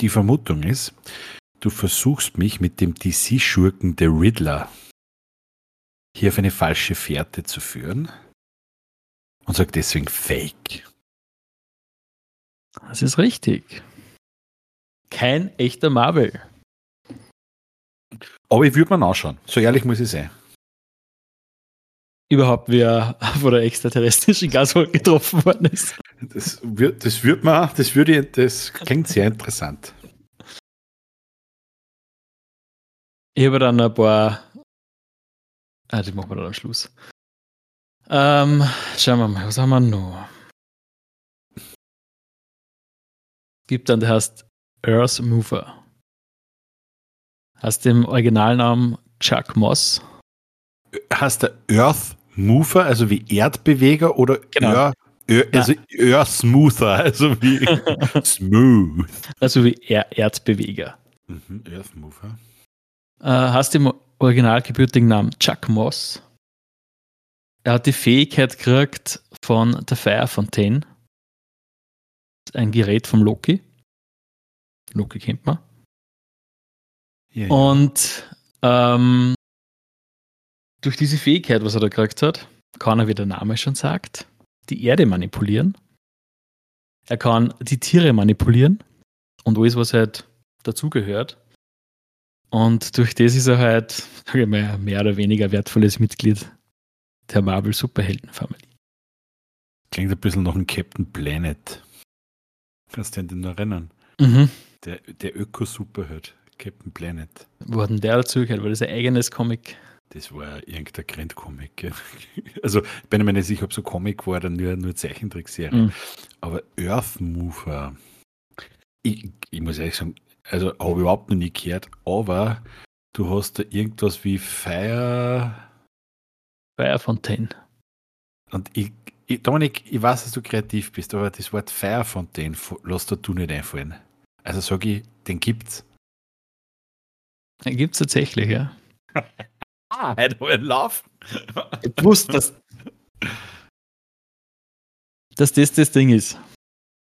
Die Vermutung ist, du versuchst mich mit dem DC-Schurken The Riddler hier auf eine falsche Fährte zu führen und sag deswegen Fake. Das ist richtig. Kein echter Marvel. Aber ich würde mir anschauen. So ehrlich muss ich sein überhaupt wer <laughs> von der extraterrestrischen Gaswolke getroffen worden ist. Das wird, das wird man, das würde, das klingt sehr interessant. Ich habe dann ein paar. Ah, die machen wir dann am Schluss. Ähm, schauen wir mal, was haben wir noch? Es gibt dann, der heißt Earth Mover. Hast im Originalnamen Chuck Moss. Hast der Earth Mover, also wie Erdbeweger oder genau. Ör, also Ör Smoother, also wie <laughs> smooth. Also wie er Erdbeweger. Mhm, Earth Mover. Äh, hast im originalgebürtigen Namen Chuck Moss. Er hat die Fähigkeit gekriegt von der Fire Fontaine. Ein Gerät vom Loki. Loki kennt man. Ja, ja. Und ähm, durch diese Fähigkeit, was er da gekriegt hat, kann er, wie der Name schon sagt, die Erde manipulieren. Er kann die Tiere manipulieren und alles, was halt dazugehört. Und durch das ist er halt, sage ich mal, mehr oder weniger wertvolles Mitglied der Marvel Superheldenfamilie. Klingt ein bisschen nach einem Captain Planet. Kannst du dich noch erinnern? Mhm. Der, der Öko-Superheld, Captain Planet. Wo hat denn der dazu gehört? War das ein eigenes Comic? Das war irgendein Grindcomic. <laughs> Also, ich bin mir nicht sicher, ob so Comic war oder nur, nur Zeichentrickserie. Mhm. Aber Earth Mover, ich, ich, muss ehrlich sagen, also habe ich überhaupt noch nie gehört, aber du hast da irgendwas wie Fire. Fire Fontaine. Und ich, ich, Dominik, ich weiß, dass du kreativ bist, aber das Wort Fire Fontaine lass da du nicht einfallen. Also sage ich, den gibt's. Den gibt's tatsächlich, ja. Ah, hätte man laufen. Ich wusste, dass, dass das das Ding ist.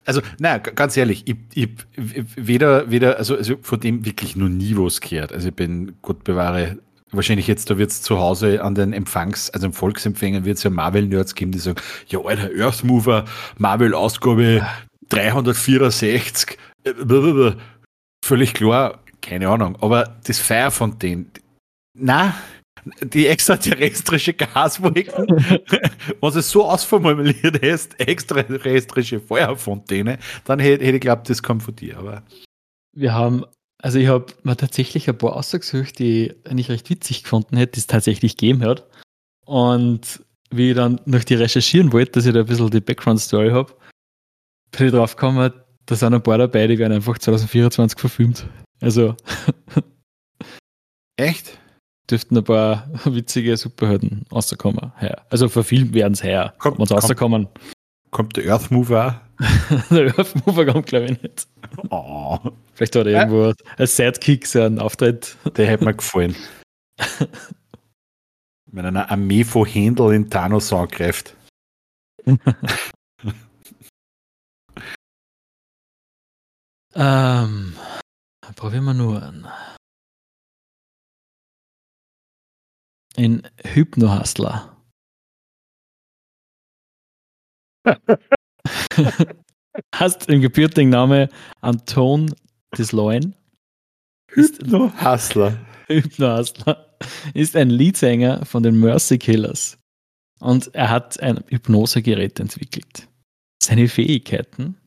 Also, naja, ganz ehrlich, ich, ich, weder, weder, also, also von dem wirklich nur nie was gehört. Also ich bin, Gott bewahre, wahrscheinlich jetzt, da wird es zu Hause an den Empfangs-, also im Volksempfängern wird es ja Marvel-Nerds geben, die sagen, ja, alter, Earthmover, Marvel-Ausgabe 364, völlig klar, keine Ahnung, aber das Fire von denen, na, die extraterrestrische Gaswolken, <laughs> was es so ausformuliert ist, extraterrestrische Feuerfontäne, dann hätte, hätte ich geglaubt, das kommt von dir. Aber wir haben, also ich habe mir tatsächlich ein paar Aussagen die ich recht witzig gefunden hätte, die es tatsächlich gegeben hat. Und wie ich dann noch die recherchieren wollte, dass ich da ein bisschen die Background-Story habe, bin ich drauf gekommen, da sind ein paar dabei, die werden einfach 2024 verfilmt. Also. <laughs> Echt? dürften ein paar <laughs> witzige Superhelden rauskommen. Ja. Also verfilmt werden es her, Kommt- wenn sie kommt- rauskommen. Kommt der Earth Mover <laughs> Der Earth-Mover kommt, glaube ich, nicht. Oh, Vielleicht hat er irgendwo als Sidekick so einen Auftritt. der hätte mir gefallen. Wenn eine Armee von Händel in Thanos angreift. Ähm, probieren wir nur an. In Hypnohustler. <laughs> Hast im gebürtigen Name Anton Desloin. Ist Hypno Hustler. Hypnohustler. Ist ein Leadsänger von den Mercy Killers. Und er hat ein Hypnosegerät entwickelt. Seine Fähigkeiten.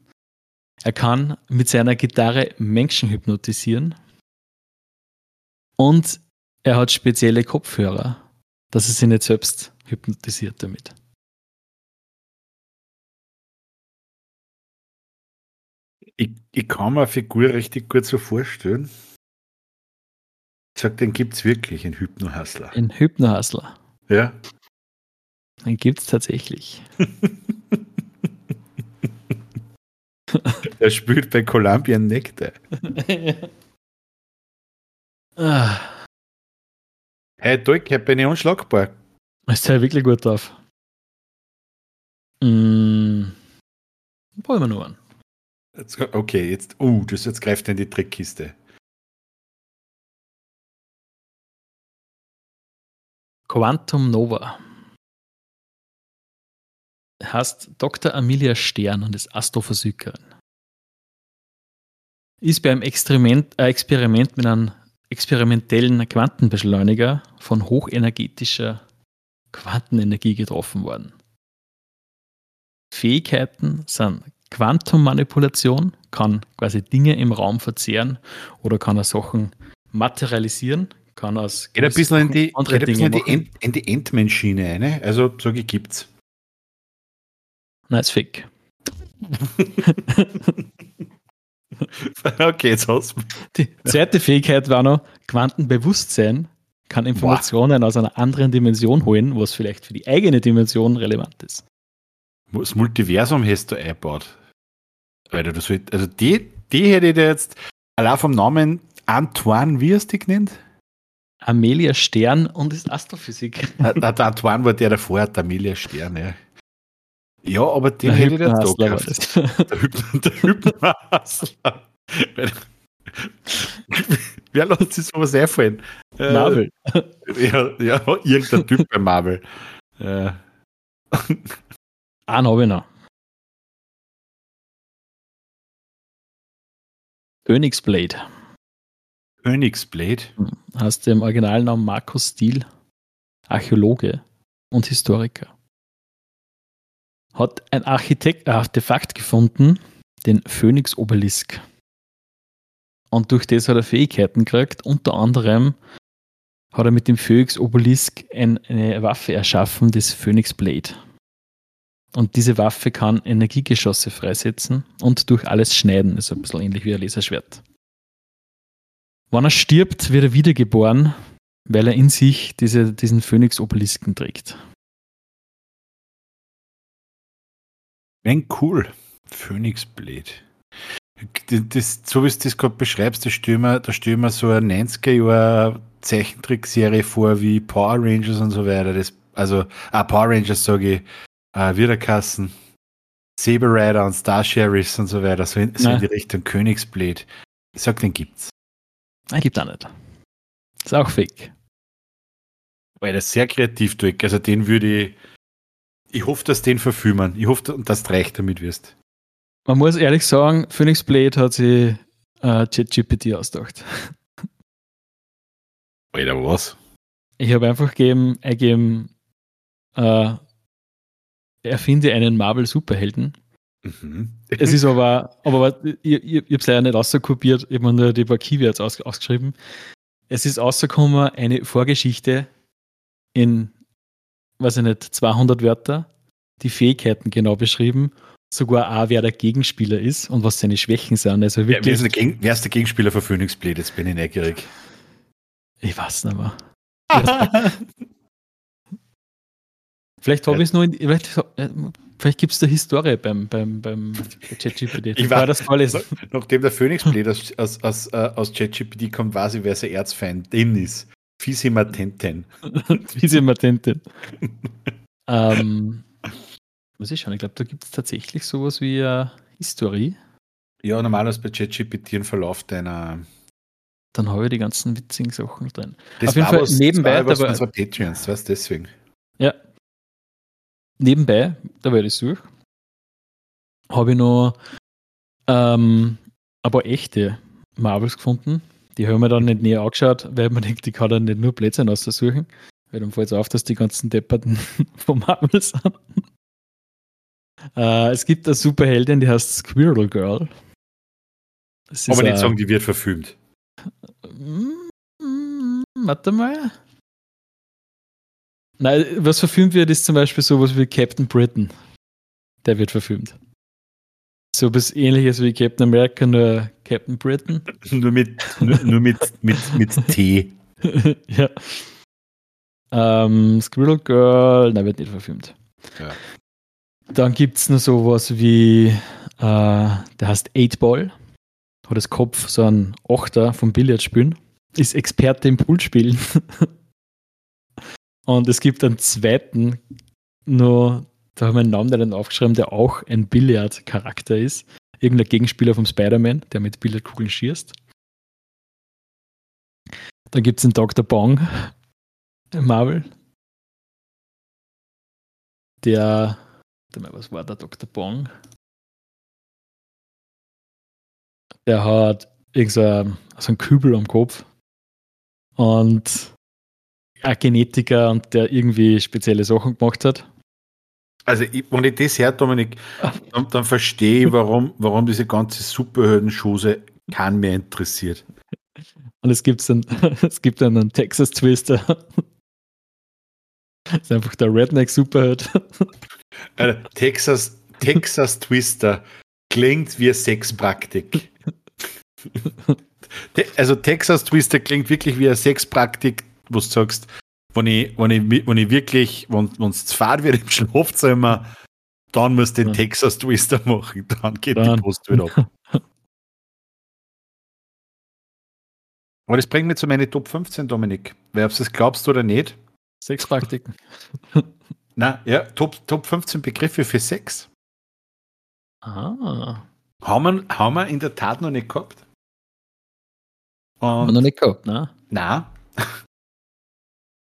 Er kann mit seiner Gitarre Menschen hypnotisieren. Und er hat spezielle Kopfhörer, dass er sich nicht selbst hypnotisiert damit. Ich, ich kann mir eine Figur richtig gut so vorstellen. Ich sag, den gibt es wirklich, einen Hypno-Hustler. Ein Hypnohustler. Ja. Den gibt es tatsächlich. <laughs> <laughs> Der spielt bei Columbian Nectar. <laughs> ah, Hey, Dolk, ich bin ich unschlagbar. ist ja wirklich gut drauf. Mm, wollen wir nur an. Okay, jetzt, uh, das jetzt greift er in die Trickkiste. Quantum Nova. Heißt Dr. Amelia Stern und ist Astrophysikerin. Ist beim Experiment, äh, Experiment mit einem experimentellen Quantenbeschleuniger von hochenergetischer Quantenenergie getroffen worden. Fähigkeiten sind Quantummanipulation, kann quasi Dinge im Raum verzehren oder kann er Sachen materialisieren, kann aus Geht ein bisschen in die, bisschen in die, machen. End, in die Endman-Schiene eine. Also, sage ich, gibt's. Nein, ist fake. okay, jetzt hast du Die zweite Fähigkeit war noch, Quantenbewusstsein kann Informationen aus einer anderen Dimension holen, was vielleicht für die eigene Dimension relevant ist. Das Multiversum hast du eingebaut. Alter, das wird, also die, die hätte ich dir jetzt allein vom Namen Antoine, wie hast du die genannt? Amelia Stern und ist Astrophysik. Der der Antoine war der davor, der Amelia Stern, ja. Ja, aber den Der hätte ich gehabt. das. <laughs> Der, Hypno, der Hypnohustler. Wer lässt sich sowas einfallen? Äh, Marvel. Ja, ja, irgendein Typ bei Marvel. Äh, Einen habe ich noch. Königsblade Königsblade. heißt im Originalnamen Markus Stiel, Archäologe und Historiker. Hat ein Architekt, ein Artefakt gefunden, den Phönix-Obelisk. Und durch das hat er Fähigkeiten gekriegt. Unter anderem hat er mit dem Phönix-Obelisk ein, eine Waffe erschaffen, das Phoenix Blade. Und diese Waffe kann Energiegeschosse freisetzen und durch alles schneiden. Ist ein bisschen ähnlich wie ein Laserschwert. Wenn er stirbt, wird er wiedergeboren, weil er in sich diese, diesen Phönix-Obelisken trägt. Wenn cool. Phoenixblade. Das, das, so wie du das gerade beschreibst, da stelle mir, da stell mir so eine 90er-Jahr Zeichentrickserie vor wie Power Rangers und so weiter. Das, also, ah, Power Rangers sage ich, äh, Wiederkassen, Saber Rider und Star Sheriffs und so weiter, so in, so in die Richtung Königsblade. Ich sag, den gibt's. Nein, gibt auch nicht. Ist auch fake. Weil das sehr kreativ durch. Also den würde ich. Ich hoffe, dass den verfilmen. Ich hoffe, dass du reich damit wirst. Man muss ehrlich sagen, Phoenix Blade hat sich äh, ChatGPT ausgedacht. Alter, was? Ich habe einfach gegeben, eingegeben, äh, erfinde einen Marvel-Superhelden. Mhm. Es ist aber, aber ich, ich, ich habe es leider nicht auskopiert, ich habe nur die paar Keywords aus, ausgeschrieben. Es ist rausgekommen eine Vorgeschichte in, weiß ich nicht, 200 Wörter, die Fähigkeiten genau beschrieben, sogar auch wer der Gegenspieler ist und was seine Schwächen sind. Also Ja, wer, wirklich, ist der Gegen, wer ist der Gegenspieler für Phoenix Blade? Jetzt bin ich neugierig. ich weiß nicht mehr. <laughs> vielleicht habe ich es nur in, vielleicht, vielleicht gibt es da Historie beim, beim, beim ChatGPT. Ich war das vorlesen. Nachdem der Phoenix Blade aus, aus, aus, äh, aus ChatGPT kommt, weiß ich, wer sein Erzfeind ist. Fisimatenten. <laughs> Fisimatenten. ähm, muss ich schauen, ich glaube, da gibt es tatsächlich sowas wie eine Historie. Ja, normalerweise bei ChatGPT ein Verlauf deiner. Dann habe ich die ganzen witzigen Sachen drin. Das Auf jeden Fall was, nebenbei. Das war, was aber, Patreons, weißt deswegen. Ja. Nebenbei, da werde ich suchen, habe ich noch ähm, aber echte Marvels gefunden. Die haben wir dann nicht näher angeschaut, weil man denkt, die kann dann nicht nur Plätze aussuchen. Weil dann fällt es auf, dass die ganzen Depperten <laughs> von Marvel sind. Äh, es gibt eine Superheldin, die heißt Squirrel Girl. Aber nicht sagen, die wird verfilmt. Mm, warte mal. Nein, was verfilmt wird, ist zum Beispiel sowas wie Captain Britain. Der wird verfilmt. So was ähnliches wie Captain America, nur Captain Britain. <laughs> nur mit, nur, nur mit, mit, mit T. <laughs> ja. Ähm, Squirrel Girl, nein, wird nicht verfilmt. Ja. Dann gibt es noch sowas wie, äh, der heißt 8 Ball, hat das Kopf so ein Achter vom Billardspielen, ist Experte im Poolspielen. <laughs> Und es gibt einen zweiten, nur, da haben wir einen Namen dann aufgeschrieben, der auch ein Billard-Charakter ist. Irgendein Gegenspieler vom Spider-Man, der mit Billardkugeln schießt. Dann gibt es einen Dr. Bong, Marvel, der was war der Dr. Bong? Der hat irgend so einen Kübel am Kopf und ein Genetiker und der irgendwie spezielle Sachen gemacht hat. Also, ich, wenn ich das höre, Dominik, dann, dann verstehe ich, warum, warum diese ganze Superhelden-Schose keinen mehr interessiert. Und es, gibt's dann, <laughs> es gibt dann einen Texas Twister. Das <laughs> ist einfach der Redneck Superheld. <laughs> Äh, Texas, Texas Twister klingt wie Sexpraktik. also Texas Twister klingt wirklich wie eine Sexpraktik, wo du sagst, wenn ich, wenn ich, wenn ich wirklich, wenn es zu fad wird im Schlafzimmer, dann muss den ja. Texas Twister machen, <laughs> dann geht dann. die Post wieder ab. <laughs> Aber das bringt mich zu meinen Top 15, Dominik. Wer ob du es glaubst oder nicht. Sexpraktiken. <laughs> Na, ja, Top, Top 15 Begriffe für Sex. Ah. Haben wir, haben wir in der Tat noch nicht gehabt. Und haben wir noch nicht gehabt, ne? Nein.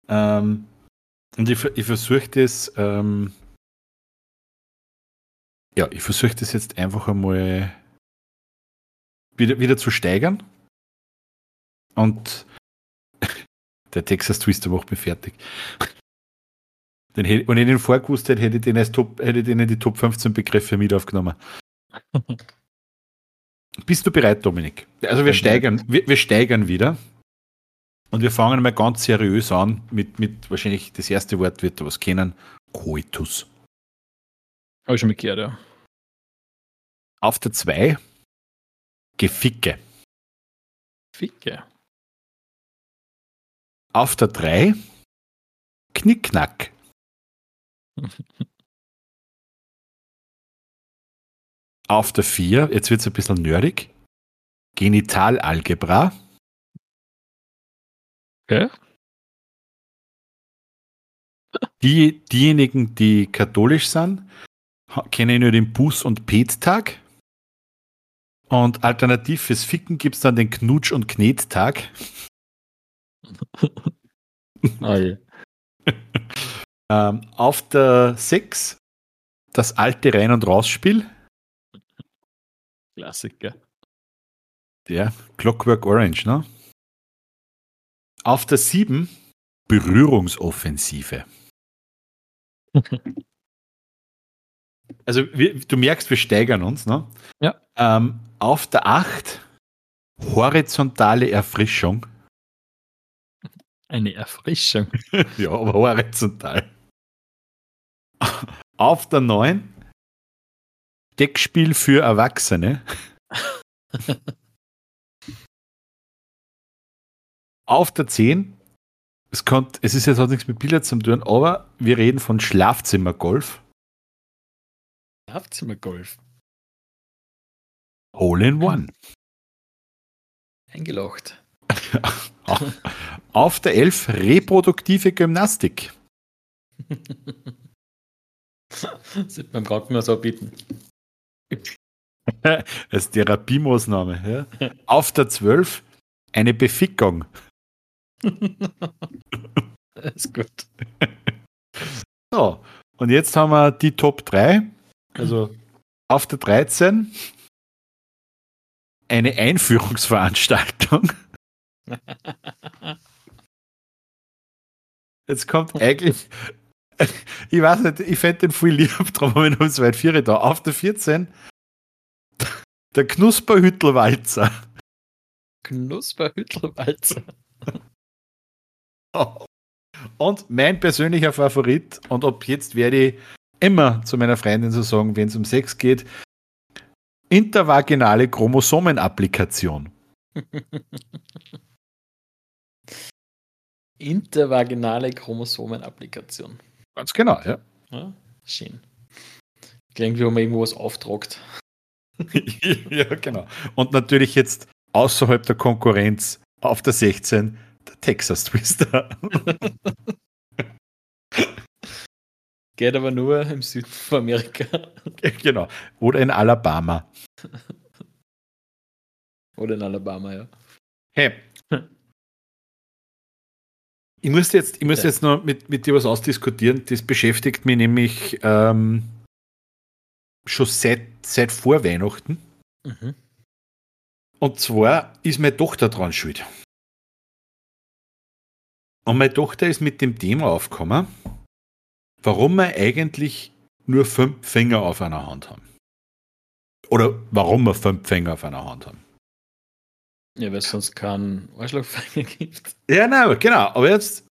Ähm, und ich, ich versuche das, ähm, ja, ich versuche das jetzt einfach einmal wieder, wieder zu steigern. Und <laughs> der Texas Twister macht mich fertig. Den hätte, wenn ich den vorgewusst hätte, hätte ich den, als Top, hätte ich den in die Top 15 Begriffe mit aufgenommen. <laughs> Bist du bereit, Dominik? Also wir steigern, wir, wir, steigern wieder. Und wir fangen mal ganz seriös an mit, mit wahrscheinlich das erste Wort wird du was kennen. Coitus. Habe ich schon mitgehört, ja. Auf der 2 Geficke. Ficke. Auf der 3 Knickknack. Auf der 4, jetzt wird es ein bisschen nerdig, Genitalalgebra. Okay. <laughs> Die, diejenigen, die katholisch sind, kennen nur den Buß- und Pet-Tag. Und alternativ fürs Ficken gibt es dann den Knutsch- und Knettag. oh <laughs> je. <laughs> Ähm, auf der 6 das alte Rein- und Rausspiel. Klassiker. Der Clockwork Orange, ne? Auf der 7 Berührungsoffensive. <laughs> also wir, du merkst, wir steigern uns, ne? Ja. Ähm, auf der 8 horizontale Erfrischung. Eine Erfrischung. <laughs> ja, aber horizontal. Auf der 9 Deckspiel für Erwachsene. <laughs> Auf der 10 Es, kommt, es ist jetzt auch nichts mit Billard zu tun, aber wir reden von Schlafzimmergolf. Schlafzimmergolf. Hole in One. Eingelocht. <laughs> Auf der Elf reproduktive Gymnastik. das wird beim Krankenhaus anbieten. Als Therapiemaßnahme. Ja. Auf der 12 eine Befickung. <laughs> das ist gut. So, und jetzt haben wir die Top 3. Also auf der 13 eine Einführungsveranstaltung. <laughs> Jetzt kommt eigentlich, ich weiß nicht, ich fände den viel lieb, darum habe ich noch so weit vier da. Auf der 14 der Knusperhüttelwalzer. Knusperhüttelwalzer. <laughs> <laughs> Und mein persönlicher Favorit, und ob jetzt werde ich immer zu meiner Freundin so sagen, wenn es um Sex geht, intervaginale Chromosomenapplikation. <laughs> Intervaginale Chromosomenapplikation. Ganz genau, ja. ja schön. Klingt, wie wenn man irgendwo was auftragt. <laughs> ja, genau. Und natürlich jetzt außerhalb der Konkurrenz auf der 16 der Texas Twister. <laughs> Geht aber nur im Süden von Amerika. <laughs> Genau. Oder in Alabama. <laughs> Oder in Alabama, ja. Hey. Ich muss jetzt, ich muss ja. jetzt noch mit, mit dir was ausdiskutieren. Das beschäftigt mich nämlich ähm, schon seit, seit vor Weihnachten. Mhm. Und zwar ist meine Tochter dran schuld. Und meine Tochter ist mit dem Thema aufgekommen, warum wir eigentlich nur fünf Finger auf einer Hand haben. Oder warum wir fünf Finger auf einer Hand haben. Ja, weil es sonst keinen Arschlochfinger gibt. Ja, nein, genau. Aber jetzt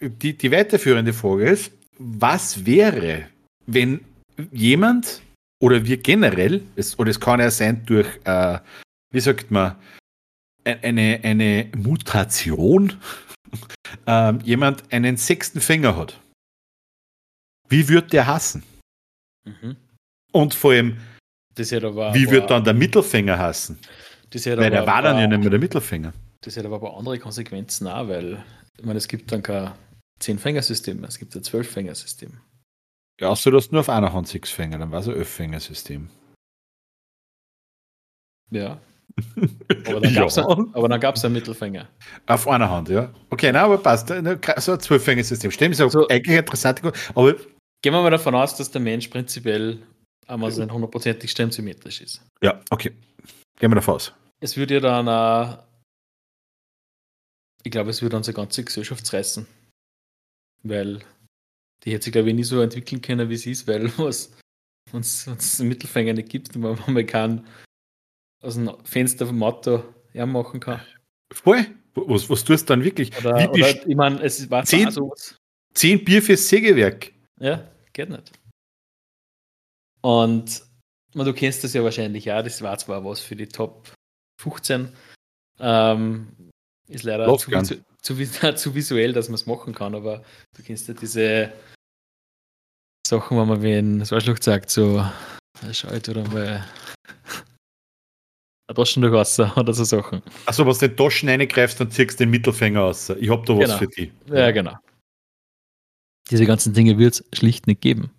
die, die weiterführende Frage ist, was wäre, wenn jemand oder wir generell, es, oder es kann ja sein durch, äh, wie sagt man, e-, eine, eine Mutation, <laughs> äh, jemand einen sechsten Finger hat. Wie wird der hassen? Mhm. Und vor allem, aber, wie wird dann der Mittelfinger hassen? weil der war dann ja nicht mehr der Mittelfinger. Das hat aber andere Konsequenzen auch, weil ich meine, es gibt dann kein Zehn-Finger-System, es gibt ein Zwölf-Finger-System. Ja, außer du hast nur auf einer Hand sechs Finger, dann war es ein Elf-Finger-System. Ja. Aber dann gab es <laughs> ja. einen, Mittelfinger. Auf einer Hand, ja. Okay, na, aber passt. So ein Zwölf-Finger-System. Stimmt, ist so, eigentlich interessant. Aber Gehen wir mal davon aus, dass der Mensch prinzipiell einmal so hundertprozentig stemsymmetrisch ist. Ja, okay. Gehen wir davon aus. Es würde ja dann, äh, ich glaube, es würde unsere ganze Gesellschaft reißen. Weil die hätte sich, glaube ich, nie so entwickeln können, wie sie ist, weil <laughs> was uns, uns Mittelfinger nicht gibt man, man kann aus dem Fenster vom Auto machen kann. Voll. Was, was tust du dann wirklich? Oder, oder ich meine, es war zehn, so zehn Bier fürs Sägewerk. Ja, geht nicht. Und du kennst das ja wahrscheinlich auch, das war zwar was für die Top 15. Ähm, ist leider zu, zu, zu, <laughs> zu, visuell, dass man es machen kann, aber du kennst ja diese Sachen, wo man wie ein Arschloch sagt, so, schau oder mal Taschen durch Wasser <laughs> oder so Sachen. Achso, was den Taschen reingreifst, dann ziehst du den Mittelfinger aus. Ich hab da was genau. für die. Ja, genau. Diese ganzen Dinge wird es schlicht nicht geben.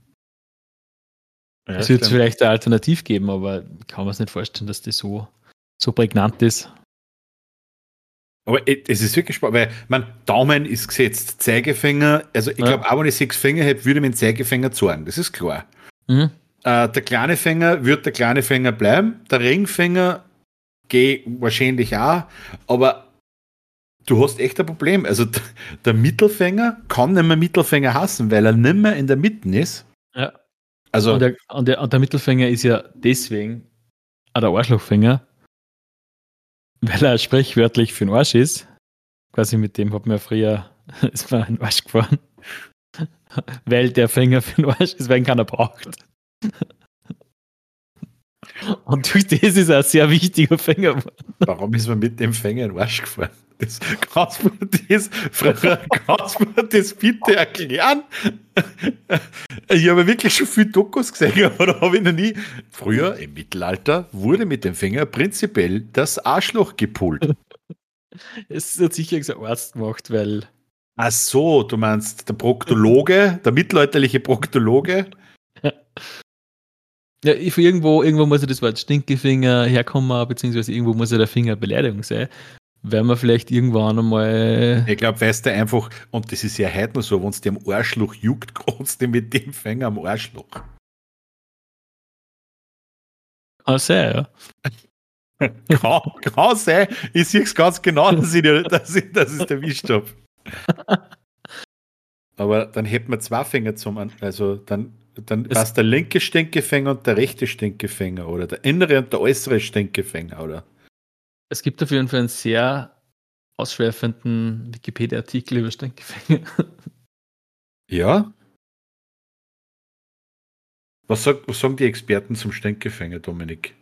Ja, es wird vielleicht eine Alternativ geben, aber ich kann mir es nicht vorstellen, dass das so, so prägnant ist. Aber es ist wirklich spannend, weil mein Daumen ist gesetzt, Zeigefinger, also ich ja. glaube, auch wenn ich sechs Finger hätte, würde dem Zeigefinger zeigen, das ist klar. Mhm. Äh, der kleine Finger wird der kleine Finger bleiben, der Ringfinger geht wahrscheinlich auch, aber du hast echt ein Problem. Also der Mittelfinger kann nicht mehr Mittelfinger hassen, weil er nicht mehr in der Mitte ist. Ja. Also und der, und der, und der Mittelfinger ist ja deswegen auch der Arschlochfinger, weil er sprichwörtlich für den Arsch ist. Quasi mit dem hat man ja früher <laughs> ist man einen Arsch gefahren. <laughs> weil der Finger für den Arsch ist, weil ihn keiner braucht. Und durch das ist er ein sehr wichtiger Finger geworden. Warum ist man mit dem Finger in den Arsch gefahren? Das, kannst, du das, kannst du das bitte erklären? Ich habe wirklich schon viel Dokus gesehen, aber da habe ich noch nie. Früher, im Mittelalter, wurde mit dem Finger prinzipiell das Arschloch gepult. Es hat sicher gesagt Arzt gemacht, weil. Ach so, du meinst der Proktologe, der mittelalterliche Proktologe? Ja, irgendwo, irgendwo muss ja das Wort Stinkefinger herkommen, beziehungsweise irgendwo muss ja der Finger Beleidigung sein. Werden wir vielleicht irgendwann einmal. Ich glaube, weißt du einfach, und das ist ja heute noch so, wenn es dir am Arschloch juckt, <laughs> kratzt du mit dem Finger am Arschloch. Kann sein, ja. <laughs> kann, kann sein. Ich sehe es ganz genau, dass ich, dass ich, dass ich erwischt habe. <laughs> Aber dann hätten wir zwei Finger zum, also dann dann es der linke Stinkefänger und der rechte Stinkefänger oder der innere und der äußere Stinkefänger, oder? Es gibt auf jeden Fall einen sehr ausschweifenden Wikipedia-Artikel über Stinkefänger. Ja? Was, sagt, was sagen die Experten zum Stinkefänger, Dominik?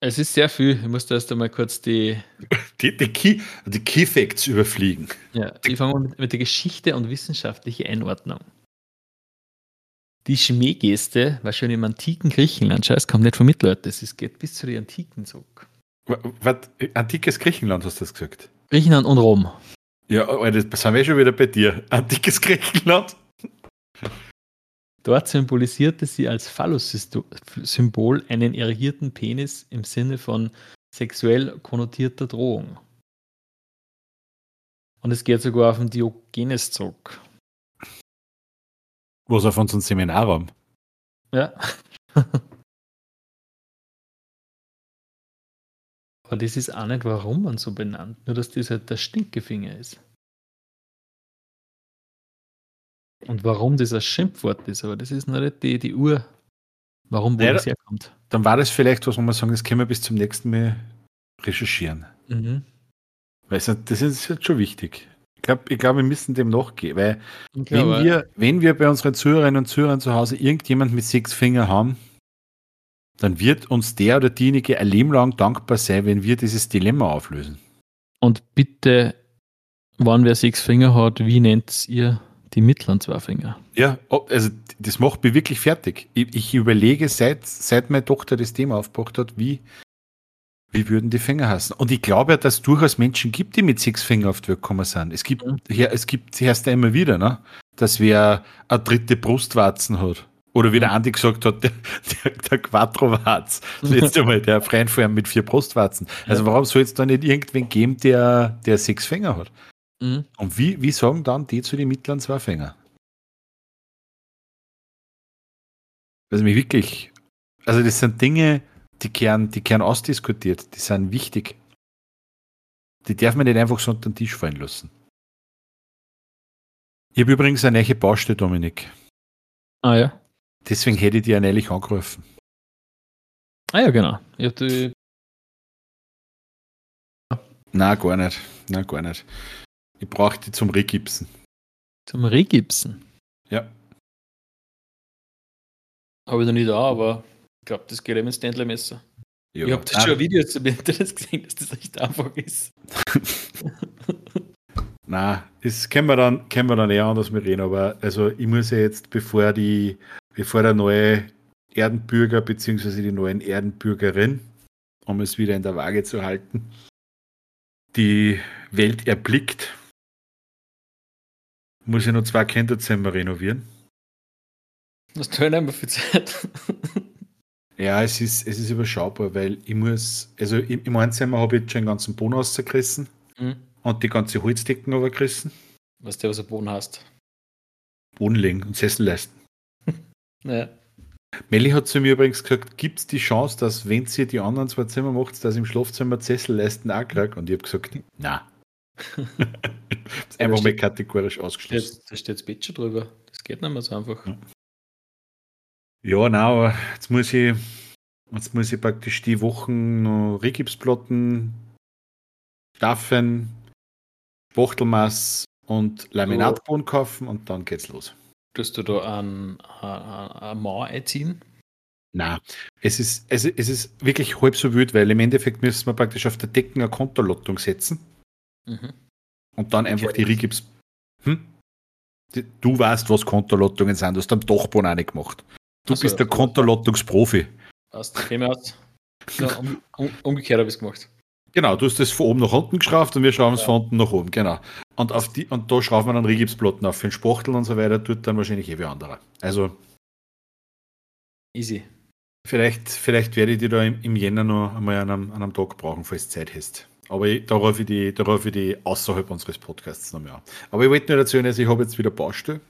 Es ist sehr viel. Ich muss da erst einmal kurz die. <laughs> Die, die, Key, die Key Facts überfliegen. Ja, ich fange mit, mit der Geschichte und wissenschaftliche Einordnung. Die Schmähgeste war schon im antiken Griechenland. Scheiß, kommt nicht vom Mittelalter. Es geht bis zu den Antiken zurück. Was? Antikes Griechenland hast du das gesagt? Griechenland und Rom. Ja, das sind wir schon wieder bei dir. Antikes Griechenland. Dort symbolisierte sie als Phallus-Symbol einen erigierten Penis im Sinne von sexuell konnotierter Drohung. Und es geht sogar auf den Diogenes zurück. Was auf unserem Seminarraum. Ja. <laughs> Aber das ist auch nicht, warum man so benannt, nur dass das halt der Stinkefinger ist. Und warum das ein Schimpfwort ist, aber das ist noch nicht die, die Uhr, warum wo ja, das herkommt. Dann war das vielleicht was, wo man sagen, das können wir bis zum nächsten Mal recherchieren. Mhm. Weil das ist jetzt schon wichtig. Ich glaube, ich glaub, wir müssen dem nachgehen, weil wenn, wir, wenn wir bei unseren Zuhörerinnen und Zuhörern zu Hause irgendjemand mit sechs Fingern haben, dann wird uns der oder diejenige ein Leben lang dankbar sein, wenn wir dieses Dilemma auflösen. Und bitte, wann wer sechs Finger hat, wie nennt ihr die mittleren zwei Finger. Ja, oh, also das macht mich wirklich fertig. Ich, ich, überlege, seit, seit meine Tochter das Thema aufgebracht hat, wie, wie würden die Finger heißen? Und ich glaube ja, dass es durchaus Menschen gibt, die mit sechs Fingern auf die Welt gekommen sind. Es gibt, mhm. ja, es gibt, hörst ja immer wieder, ne? dass wer eine dritte Brustwarzen hat. Oder wie der mhm. Andi gesagt hat, <laughs> der, der, der Quattro-Warz. So jetzt einmal der Freien mit vier Brustwarzen. Also warum soll es da nicht irgendwen geben, der, der sechs Finger hat? Mhm. Und wie, wie sagen dann die zu den mittleren zwei Fänger? Also mich wirklich, also das sind Dinge, die kehren, die kehren ausdiskutiert, die sind wichtig. Die darf man nicht einfach so unter den Tisch fallen lassen. Ich habe übrigens eine neue Baustelle, Dominik. Ah ja. Deswegen hätte ich dir ja neulich angerufen. Ah ja, genau. Ich hab die... Nein, gar nicht. Nein, gar nicht. Ich brauche die zum Regipsen. Zum Regipsen? Ja. Habe ich noch nicht da, aber ich glaube, das geht eben ins Ständlermesser. Ja. Ich habe das ah. schon ein Video zum Internet gesehen, dass das echt einfach ist. Na, das können wir dann, können wir dann eher anders mit reden, aber also ich muss ja jetzt, bevor die, bevor der neue Erdenbürger bzw. die neuen Erdenbürgerin, um es wieder in der Waage zu halten, die Welt erblickt, muss ich noch zwei Kinderzimmer renovieren. Das nicht mehr viel Zeit. ja, es ist, es ist überschaubar, weil ich muss, also im einen Zimmer habe ich jetzt schon den ganzen Boden rausgerissen mhm. und die ganze Holzdecken runtergerissen. Was der, was du Boden hast? Boden legen und Sessel leisten. <laughs> ja. Melli hat zu mir übrigens gesagt, gibt es die Chance, dass wenn sie die anderen zwei Zimmer macht, dass im Schlafzimmer Sessel leisten auch kriegt? Und ich habe gesagt, na. <laughs> einfach mal kategorisch ausgeschlossen. Da steht Bett schon drüber. Das geht nicht mehr so einfach. Ja, nein, aber jetzt muss ich, jetzt muss ich praktisch die Wochen noch Regipsplatten, Staffeln, Spachtelmaß und Laminatboden kaufen und dann geht's los. Tust du da ein, ein, ein Mauer einziehen? Na, es ist, es, es ist wirklich halb so wild, weil im Endeffekt müssen wir praktisch auf der Decken eine Kontolottung setzen Mhm. und dann einfach die das. Rigips. Hm? Du weißt, was Kontolottungen sind, du hast am Dachboden auch nicht gemacht. Du Ach so, bist der. Kontolottungsprofi. Aus. Ja, <laughs> um, um, umgekehrt habe ich es gemacht. Genau, du hast das von oben nach unten geschraubt und wir schrauben es Ja. von unten nach oben, genau. Und, auf die, und da schrauben wir dann Rigipsplatten auf. Für den Spachtel und so weiter tut dann wahrscheinlich eh wie anderer. Also Easy. vielleicht, vielleicht werde ich die da im, im Jänner noch einmal an einem, an einem Tag brauchen, falls du Zeit hast. Aber ich, da rufe ich die, da rufe ich die außerhalb unseres Podcasts noch mehr. Aber ich wollte nur erzählen, also ich habe jetzt wieder Baustelle.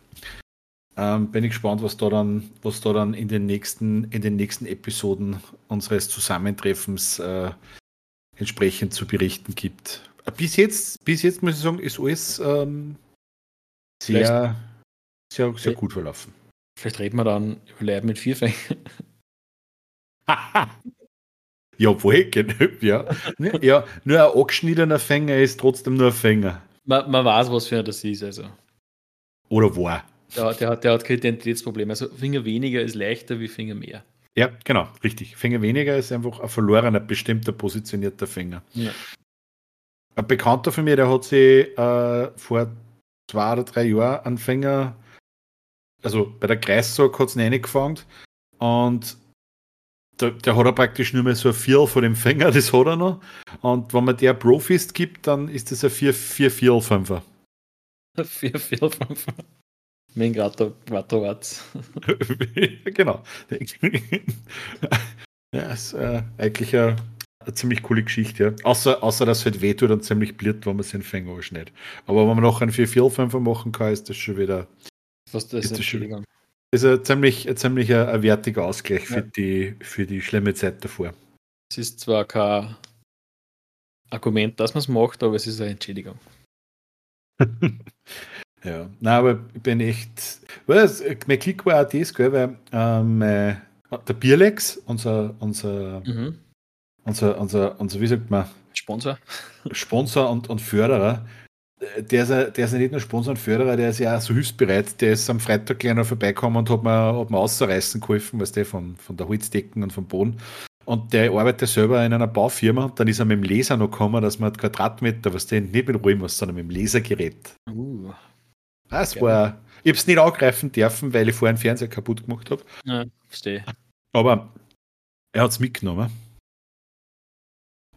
Ähm, bin ich gespannt, was da dann, was da dann in den nächsten, in den nächsten Episoden unseres Zusammentreffens äh, entsprechend zu berichten gibt. Äh, Bis jetzt, bis jetzt muss ich sagen, ist alles ähm, sehr, sehr, sehr gut verlaufen. Vielleicht reden wir dann über Leib mit vier Fängen. <laughs> ja, wohl, genau, ja. ja. Nur ein angeschnittener Fänger ist trotzdem nur ein Fänger. Man, man weiß, was für einer das ist. Also. Oder war. Der, der, hat, der hat kein Identitätsproblem. Also Finger weniger ist leichter wie Finger mehr. Ja, genau, richtig. Fänger weniger ist einfach ein verlorener, bestimmter, positionierter Fänger. Ja. Ein Bekannter von mir, der hat sich äh, vor zwei oder drei Jahren einen Fänger, also bei der Kreissack hat es ihn reingefangen und der, der hat er praktisch nur mehr so ein Viertel von dem Fänger, das hat er noch. Und wenn man der Profist gibt, dann ist das ein 4 4 4 5 Vier, vier, fünf. <laughs> Mein Quattro, Quattro Watts. <laughs> genau. ja, ist äh, eigentlich eine, eine ziemlich coole Geschichte. Ja. Außer, außer dass es halt wehtut und ziemlich blöd, wenn man seinen Fänger anschneidet. Aber wenn man noch einen 4-4-5 machen kann, ist das schon wieder Was das Ist das schon-. Ist ein ziemlich, ein ziemlich ein, ein wertiger Ausgleich für, Ja. die, für die schlimme Zeit davor. Es ist zwar kein Argument, dass man es macht, aber es ist eine Entschädigung. <laughs> Ja, na, aber ich bin echt. Was, mein Klick war auch das, gell, weil ähm, äh, der Bierlex, unser, unser, Mhm. unser, unser, unser, wie sagt man, Sponsor. Sponsor und, und Förderer, äh, der ist, ja, der ist ja nicht nur Sponsor und Förderer, der ist ja auch so hilfsbereit. Der ist am Freitag gleich noch vorbeigekommen und hat mir, hat mir ausreißen geholfen, weißt du, von, von der Holzdecken und vom Boden. Und der arbeitet selber in einer Baufirma und dann ist er mit dem Laser noch gekommen, dass man Quadratmeter, was der nicht mit Rollen muss, sondern mit dem Lasergerät. Uh. Das Ja. war, ich habe es nicht angreifen dürfen, weil ich vorher einen Fernseher kaputt gemacht habe. Ja, verstehe. Aber er hat es mitgenommen.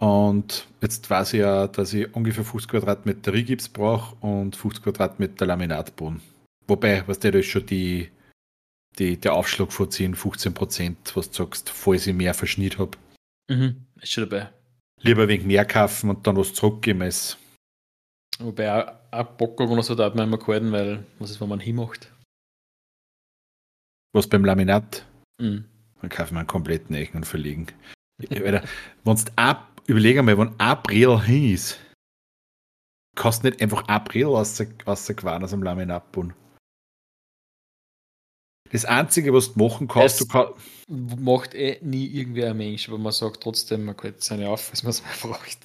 Und jetzt weiß ich ja, dass ich ungefähr 50 Quadratmeter Rigips brauche und 50 Quadratmeter Laminatboden. Wobei, was der da ist schon die, die, der Aufschlag von 10, 15 Prozent, was du sagst, falls ich mehr Verschnitt habe. Mhm. Ist schon dabei. Lieber ein wenig mehr kaufen und dann was zurückgeben als. Wobei auch, auch Bockung oder so darf man immer gehalten, weil was ist, wenn man hinmacht? Was beim Laminat, Mhm. dann kaufen wir einen kompletten Ecken und verlegen. Wenn du ab, überleg einmal, wenn April hin ist, kannst du nicht einfach April rausgefahren aus dem Laminatboden. Das Einzige, was du machen kannst, Es- du kannst. Macht eh nie irgendwer ein Mensch, aber man sagt trotzdem, man hält seine auf, was man es <laughs> mehr braucht.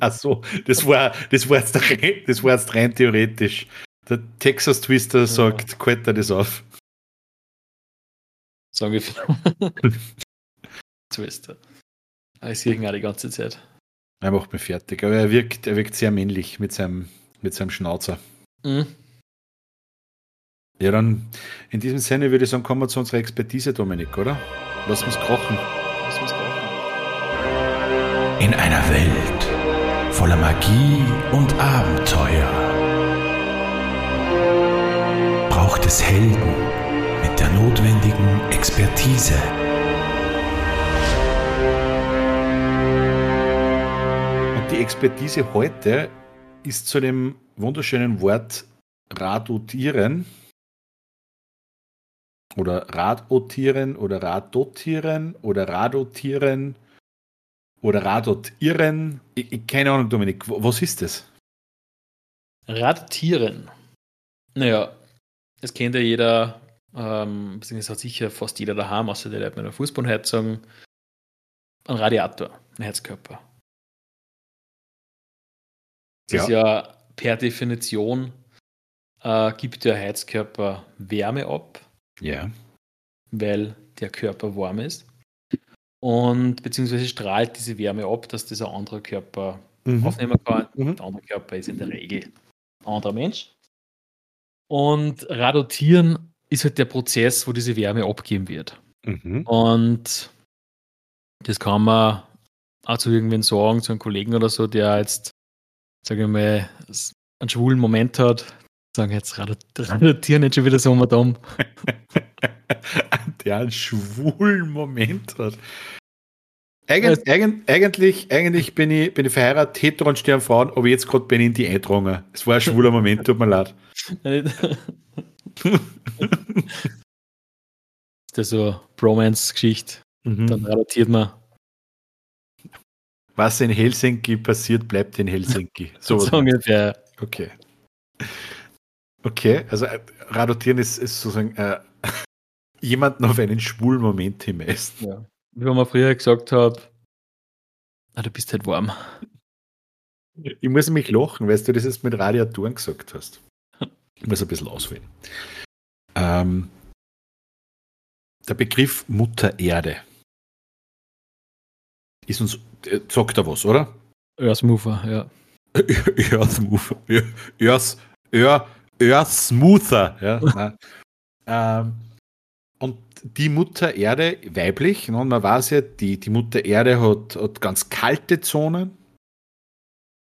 Ach so, das war, das war, jetzt, rein, das war jetzt rein theoretisch. Der Texas Twister sagt, halt er das auf. So ungefähr. <laughs> Twister. Ich sehe ihn auch die ganze Zeit. Er macht mich fertig. Aber er wirkt, er wirkt sehr männlich mit seinem, mit seinem Schnauzer. Mhm. Ja, dann in diesem Sinne würde ich sagen, kommen wir zu unserer Expertise, Dominik, oder? Lass uns kochen. Was muss da? In einer Welt voller Magie und Abenteuer braucht es Helden mit der notwendigen Expertise. Die Expertise heute ist zu dem wunderschönen Wort radotieren oder radotieren oder radotieren oder radotieren oder radotieren. Ich, ich, keine Ahnung, Dominik, was ist das? Radtieren. Naja, das kennt ja jeder, ähm, beziehungsweise hat sicher fast jeder daheim, außer der Leute mit einer Fußbodenheizung, ein Radiator, ein Heizkörper. Das ist ja per Definition äh, gibt der Heizkörper Wärme ab, Ja. weil der Körper warm ist. Und beziehungsweise strahlt diese Wärme ab, dass dieser andere Körper mhm. aufnehmen kann. Mhm. Der andere Körper ist in der Regel ein anderer Mensch. Und Radotieren ist halt der Prozess, wo diese Wärme abgeben wird. Mhm. Und das kann man auch zu irgendwen sagen, zu einem Kollegen oder so, der jetzt, sage ich mal, einen schwulen Moment hat, sagen jetzt radotieren nicht schon wieder so Madame. der einen schwulen Moment hat. Eig eig eigentlich, eigentlich bin ich, bin ich verheiratet, hetero und sterben Frauen, aber jetzt gerade bin ich in die eingedrungen. Es war ein schwuler Moment, tut mir leid. <laughs> ist das so Bromance-Geschichte? Mhm. Dann radotiert man. Was in Helsinki passiert, bleibt in Helsinki. <laughs> So, so ungefähr. Okay. Okay, also äh, radotieren ist, ist sozusagen äh, <laughs> jemanden auf einen schwulen Moment hinweist. Ja. Wie man früher gesagt hat, ah, du bist halt warm. Ich muss mich lachen, weil du das jetzt mit Radiatoren gesagt hast. Ich muss ein bisschen auswählen. Ähm, der Begriff Mutter Erde ist uns, sagt er was, oder? Earthmover, ja. Earthmover. Earth, Earth, Earthsmoother, ja. ähm, und die Mutter Erde, weiblich, ne, man weiß ja, die, die Mutter Erde hat, hat ganz kalte Zonen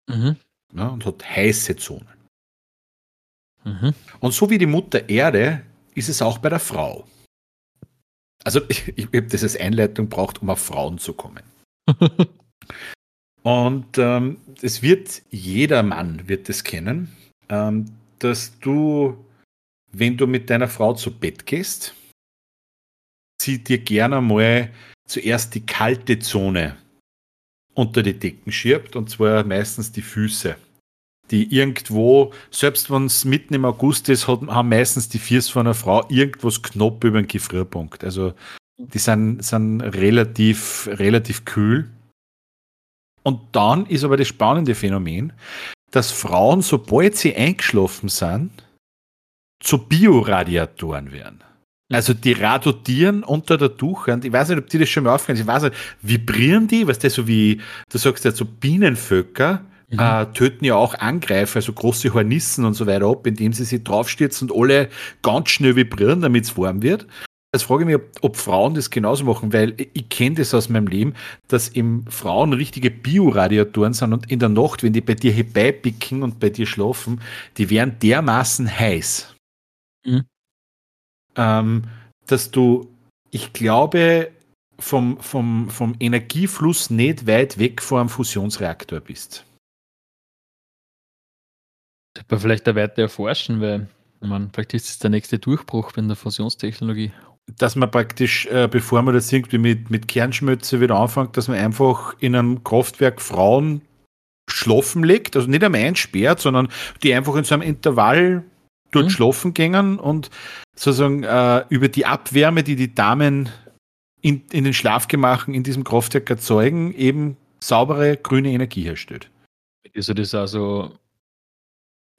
mhm. ne, und hat heiße Zonen. Mhm. Und so wie die Mutter Erde ist es auch bei der Frau. Also <laughs> ich, ich habe das als Einleitung braucht, um auf Frauen zu kommen. <laughs> und ähm, es wird jeder Mann wird es kennen, ähm, dass du, wenn du mit deiner Frau zu Bett gehst, sie dir gerne mal zuerst die kalte Zone unter die Decken schirbt, und zwar meistens die Füße. Die irgendwo, selbst wenn es mitten im August ist, haben meistens die Füße von einer Frau irgendwas knapp über den Gefrierpunkt. Also die sind, sind relativ, relativ kühl. Und dann ist aber das spannende Phänomen, dass Frauen, sobald sie eingeschlafen sind, zu Bioradiatoren werden. Also die radotieren unter der Tuchhand. Ich weiß nicht, ob die das schon mal aufgehen. Ich weiß nicht, vibrieren die? Weißt du, so wie, du sagst ja so Bienenvölker, mhm. äh, töten ja auch Angreifer, also große Hornissen und so weiter ab, indem sie sich draufstürzen und alle ganz schnell vibrieren, damit es warm wird. Jetzt frage ich mich, ob, ob, Frauen das genauso machen, weil ich, ich kenne das aus meinem Leben, dass im Frauen richtige Bioradiatoren sind und in der Nacht, wenn die bei dir herbeipicken und bei dir schlafen, die werden dermaßen heiß. Mhm ähm, dass du, ich glaube, vom, vom, vom Energiefluss nicht weit weg vor einem Fusionsreaktor bist. Sollte man vielleicht da weiter erforschen, weil man, vielleicht ist es der nächste Durchbruch in der Fusionstechnologie. Dass man praktisch, äh, bevor man das irgendwie mit, mit Kernschmötze wieder anfängt, dass man einfach in einem Kraftwerk Frauen schlafen legt, also nicht einmal einsperrt, sondern die einfach in so einem Intervall dort mhm. schlafen gingen und sozusagen äh, über die Abwärme, die die Damen in, in den Schlafgemachen in diesem Kraftwerk erzeugen, eben saubere grüne Energie herstellt. Also das also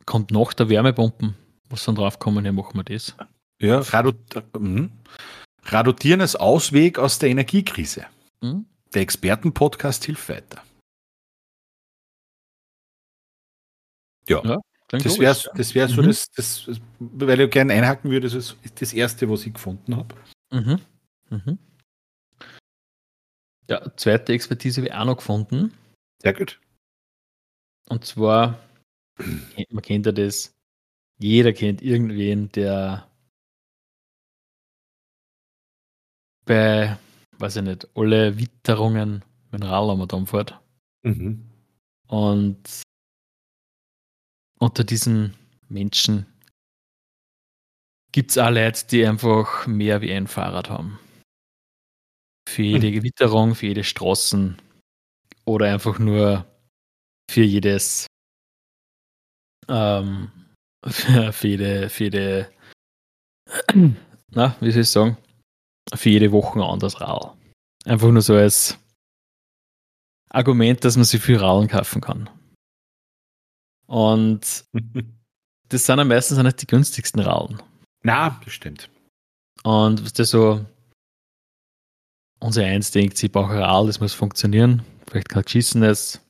kommt nach der Wärmepumpen, was dann draufkommen, ja, machen wir das. Ja, Radot mhm. Radotieren als Ausweg aus der Energiekrise. Mhm. Der Expertenpodcast hilft weiter. Ja. ja. Das wäre das wär so, mhm. das, das, weil ich gerne einhaken würde, das ist das erste, was ich gefunden habe. Mhm. Mhm. Ja, zweite Expertise habe ich auch noch gefunden. Sehr gut. Und zwar, <clears throat> man kennt ja das, jeder kennt irgendwen, der bei, weiß ich nicht, alle Witterungen Mineralamadam fährt. Mhm. Und unter diesen Menschen gibt es auch Leute, die einfach mehr wie ein Fahrrad haben. Für jede hm. Gewitterung, für jede Straßen oder einfach nur für jedes, ähm, für, <laughs> für jede, für jede, <clears throat> na, wie soll ich sagen, für jede Woche ein anderes Rad. Einfach nur so als Argument, dass man sich für Radeln kaufen kann. Und <laughs> das sind ja meistens nicht die günstigsten Rauen. Na, das stimmt. Und was das so, Unser Eins denkt, sie braucht Ral, das muss funktionieren. Vielleicht kein geschissenes.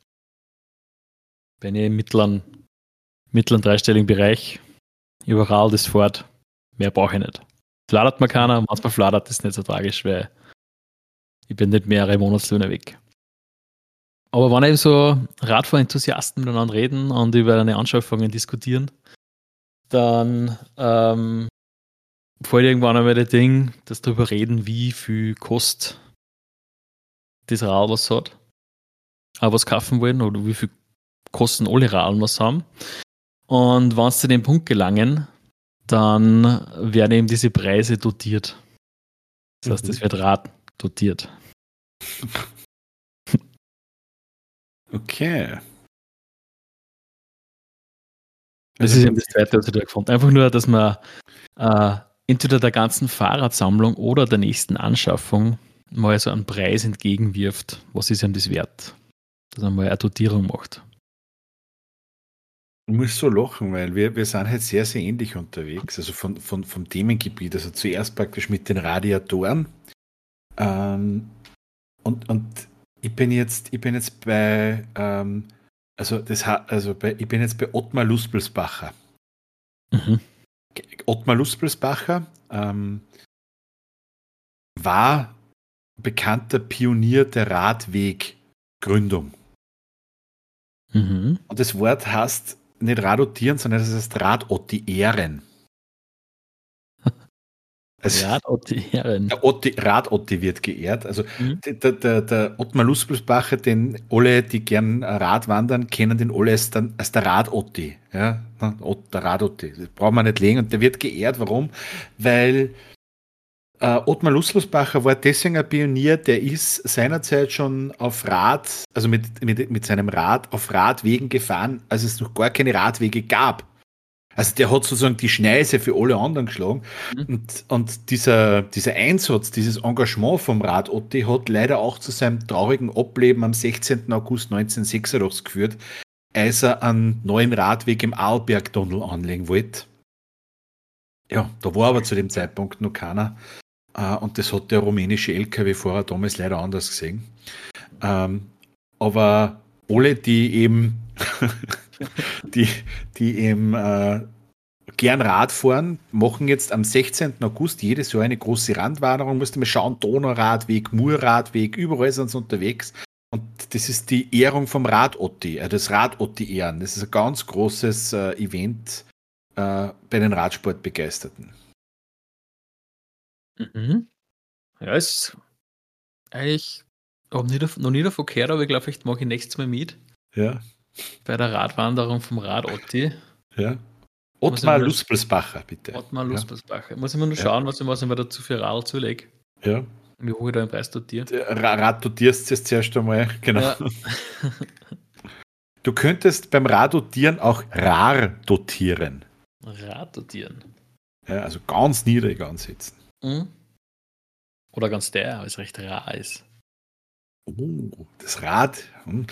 Wenn ihr im mittleren, mittleren dreistelligen Bereich überall das fort, mehr brauche ich nicht. Fladert man keiner, manchmal fladert das nicht so tragisch, weil ich bin nicht mehrere Monatslöhne weg. Aber wenn eben so Radfahrenthusiasten miteinander reden und über eine Anschaffungen diskutieren, dann ähm, fällt irgendwann einmal das Ding, dass darüber reden, wie viel kostet das Rad, was hat, aber was kaufen wollen oder wie viel kosten alle Radeln, was haben. Und wenn sie zu dem Punkt gelangen, dann werden eben diese Preise dotiert. Das heißt, es mhm. wird Rad dotiert. Okay. Das ist eben das zweite, was ich da gefunden Einfach nur, dass man äh, entweder der ganzen Fahrradsammlung oder der nächsten Anschaffung mal so einen Preis entgegenwirft. Was ist ihm das wert? Dass man mal eine Dotierung macht. Ich muss so lachen, weil wir, wir sind halt sehr, sehr ähnlich unterwegs. Also von, von, vom Themengebiet. Also zuerst praktisch mit den Radiatoren. Ähm, und, und ich bin jetzt, ich bin jetzt bei, ähm, also das also bei, ich bin jetzt bei Ottmar Luspelsbacher. Mhm. Ottmar Luspelsbacher ähm, war bekannter Pionier der Radweggründung. Mhm. Und das Wort heißt nicht radotieren, sondern es heißt Radottieren. Also, <laughs> Radotti ehren. Der Otti, Radotti wird geehrt. Also mhm. der, der, der Ottmar Luspelsbacher, den alle, die gern Rad wandern, kennen den alle als, der, als der Radotti. Ja? Der Radotti. Das braucht man nicht legen. Und der wird geehrt. Warum? Weil äh, Ottmar Luspelsbacher war deswegen ein Pionier, der ist seinerzeit schon auf Rad, also mit, mit, mit seinem Rad auf Radwegen gefahren, als es noch gar keine Radwege gab. Also der hat sozusagen die Schneise für alle anderen geschlagen. Mhm. Und, und dieser, dieser Einsatz, dieses Engagement vom Rad Otti hat leider auch zu seinem traurigen Ableben am 16. August 1986 geführt, als er einen neuen Radweg im Arlbergtunnel anlegen wollte. Ja, da war aber zu dem Zeitpunkt noch keiner. Äh, und das hat der rumänische LKW-Fahrer damals leider anders gesehen. Ähm, aber alle, die eben <laughs> die, die eben äh, gern Rad fahren, machen jetzt am 16. August jedes Jahr eine große Randwanderung. Musst du mal schauen, Donauradweg, Murradweg, überall sind sie unterwegs. Und das ist die Ehrung vom Radotti, äh, das Radotti-Ehren. Das ist ein ganz großes äh, Event äh, bei den Radsportbegeisterten. Mhm. Ja, ist eigentlich noch nie davon gehört, aber ich glaube, ich mache ich nächstes Mal mit. Ja. Bei der Radwanderung vom Rad Otti. Ja. Ottmar Luspelsbacher, bitte. Ottmar Luspelsbacher. Muss ich mal nur schauen, ja. was ich, was ich mir dazu für Rad zulege. Ja. Wie hoch ich da einen Preis dotiere. Rad dotierst du jetzt zuerst einmal. <laughs> Genau. Ja. <laughs> Du könntest beim Radotieren auch rar dotieren. Rar dotieren. Ja, also ganz niedrig ansetzen. Mhm. Oder ganz der, weil es recht rar ist. Oh, das Rad. Hm.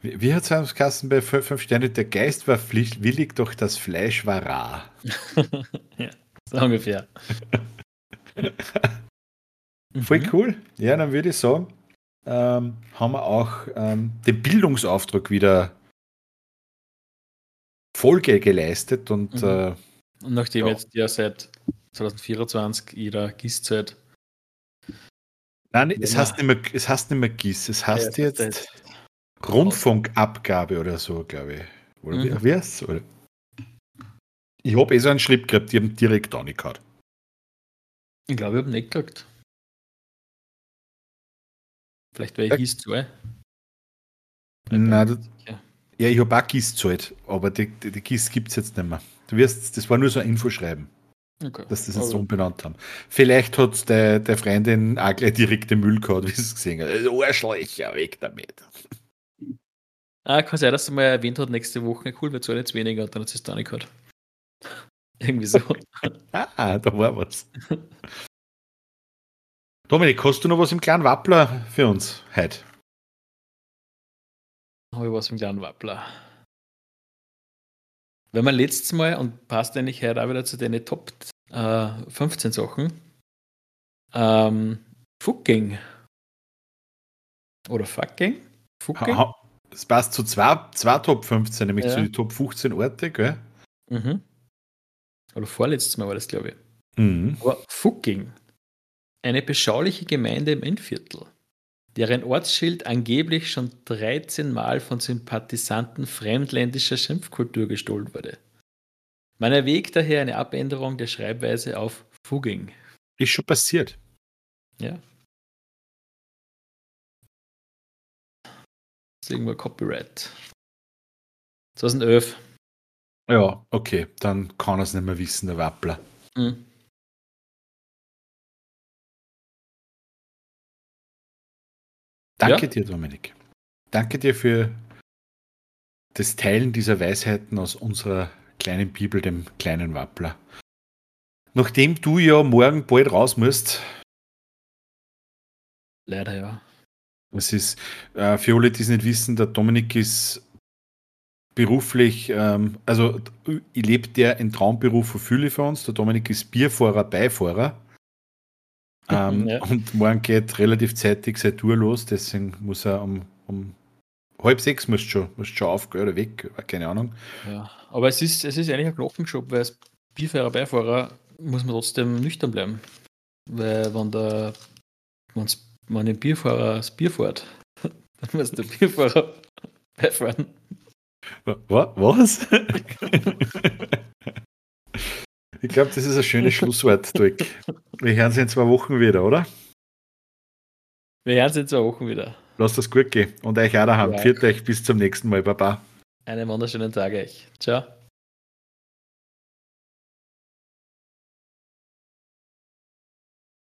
Wie, wie hat es am Kassen bei 5 Sterne? Der Geist war willig, doch das Fleisch war rar. <laughs> ja, so ungefähr. <laughs> Voll mhm. cool. Ja, dann würde ich sagen, ähm, haben wir auch ähm, den Bildungsauftrag wieder Folge geleistet und, mhm. äh, und nachdem ja. jetzt ja seit 2024 jeder GIS-Zeit Nein, es heißt nicht mehr, es heißt nicht mehr GIS, es heißt ja, jetzt das Rundfunkabgabe oder so, glaube ich. Oder mhm. wie heißt es? Ich habe eh so einen Schritt gehabt, die haben direkt angehauen. Ich glaube, ich habe nicht gekriegt. Vielleicht wäre ich GIS zu. Nein, das, ja. ich habe auch GIS gezahlt, aber die, die, die GIS gibt es jetzt nicht mehr. Du wirst, das war nur so ein Infoschreiben. Okay. Dass sie es jetzt so umbenannt haben. Vielleicht hat der, der Freundin auch gleich direkt den Müll gehabt, wie sie es gesehen hat. Also Arschlöcher, weg damit. Ah, kann sein, dass sie mal erwähnt hat, nächste Woche, cool, wir zahlen jetzt weniger und dann hat sie es da nicht gehabt. <laughs> Irgendwie so. <laughs> ah, da war was. Dominik, hast du noch was im kleinen Wappler für uns heute? Habe ich was im kleinen Wappler? Wenn man letztes Mal, und passt eigentlich heute auch wieder zu den Top äh, 15 Sachen, ähm, Fucking Oder fucking? Fucking? Das passt zu zwei, zwei Top 15, nämlich ja. zu den Top 15 Orte, gell? Mhm. Oder vorletztes Mal war das, glaube ich. Mhm. Aber Fucking. Eine beschauliche Gemeinde im Endviertel, deren Ortsschild angeblich schon 13 Mal von Sympathisanten fremdländischer Schimpfkultur gestohlen wurde. Man erwägt daher eine Abänderung der Schreibweise auf Fugging. Ist schon passiert. Ja. Deswegen mal Copyright. 2011. Ja, okay, dann kann er es nicht mehr wissen, der Wappler. Mhm. Danke ja. dir, Dominik. Danke dir für das Teilen dieser Weisheiten aus unserer kleinen Bibel, dem kleinen Wappler. Nachdem du ja morgen bald raus musst. Leider ja. Es ist, äh, für alle, die es nicht wissen, der Dominik ist beruflich, ähm, also lebt der in Traumberuf von viele für uns. Der Dominik ist Bierfahrer, Beifahrer. Ähm, <laughs> ja. Und morgen geht relativ zeitig seine Tour los, deswegen muss er um, um halb sechs musst schon, musst schon aufgehen oder weg, keine Ahnung. Ja, aber es ist, es ist eigentlich ein Knochenjob, weil als Bierfahrer, Beifahrer muss man trotzdem nüchtern bleiben. Weil wenn der wenn's, wenn ein Bierfahrer das Bier fährt, <laughs> dann muss der Bierfahrer <laughs> beifahren. Was? Ich glaube, das ist ein schönes Schlusswort, Dirk. Wir hören uns in zwei Wochen wieder, oder? Wir hören uns in zwei Wochen wieder. Lasst das gut gehen. Und euch auch daheim. Ja. Viert euch bis zum nächsten Mal. Baba. Einen wunderschönen Tag euch. Ciao.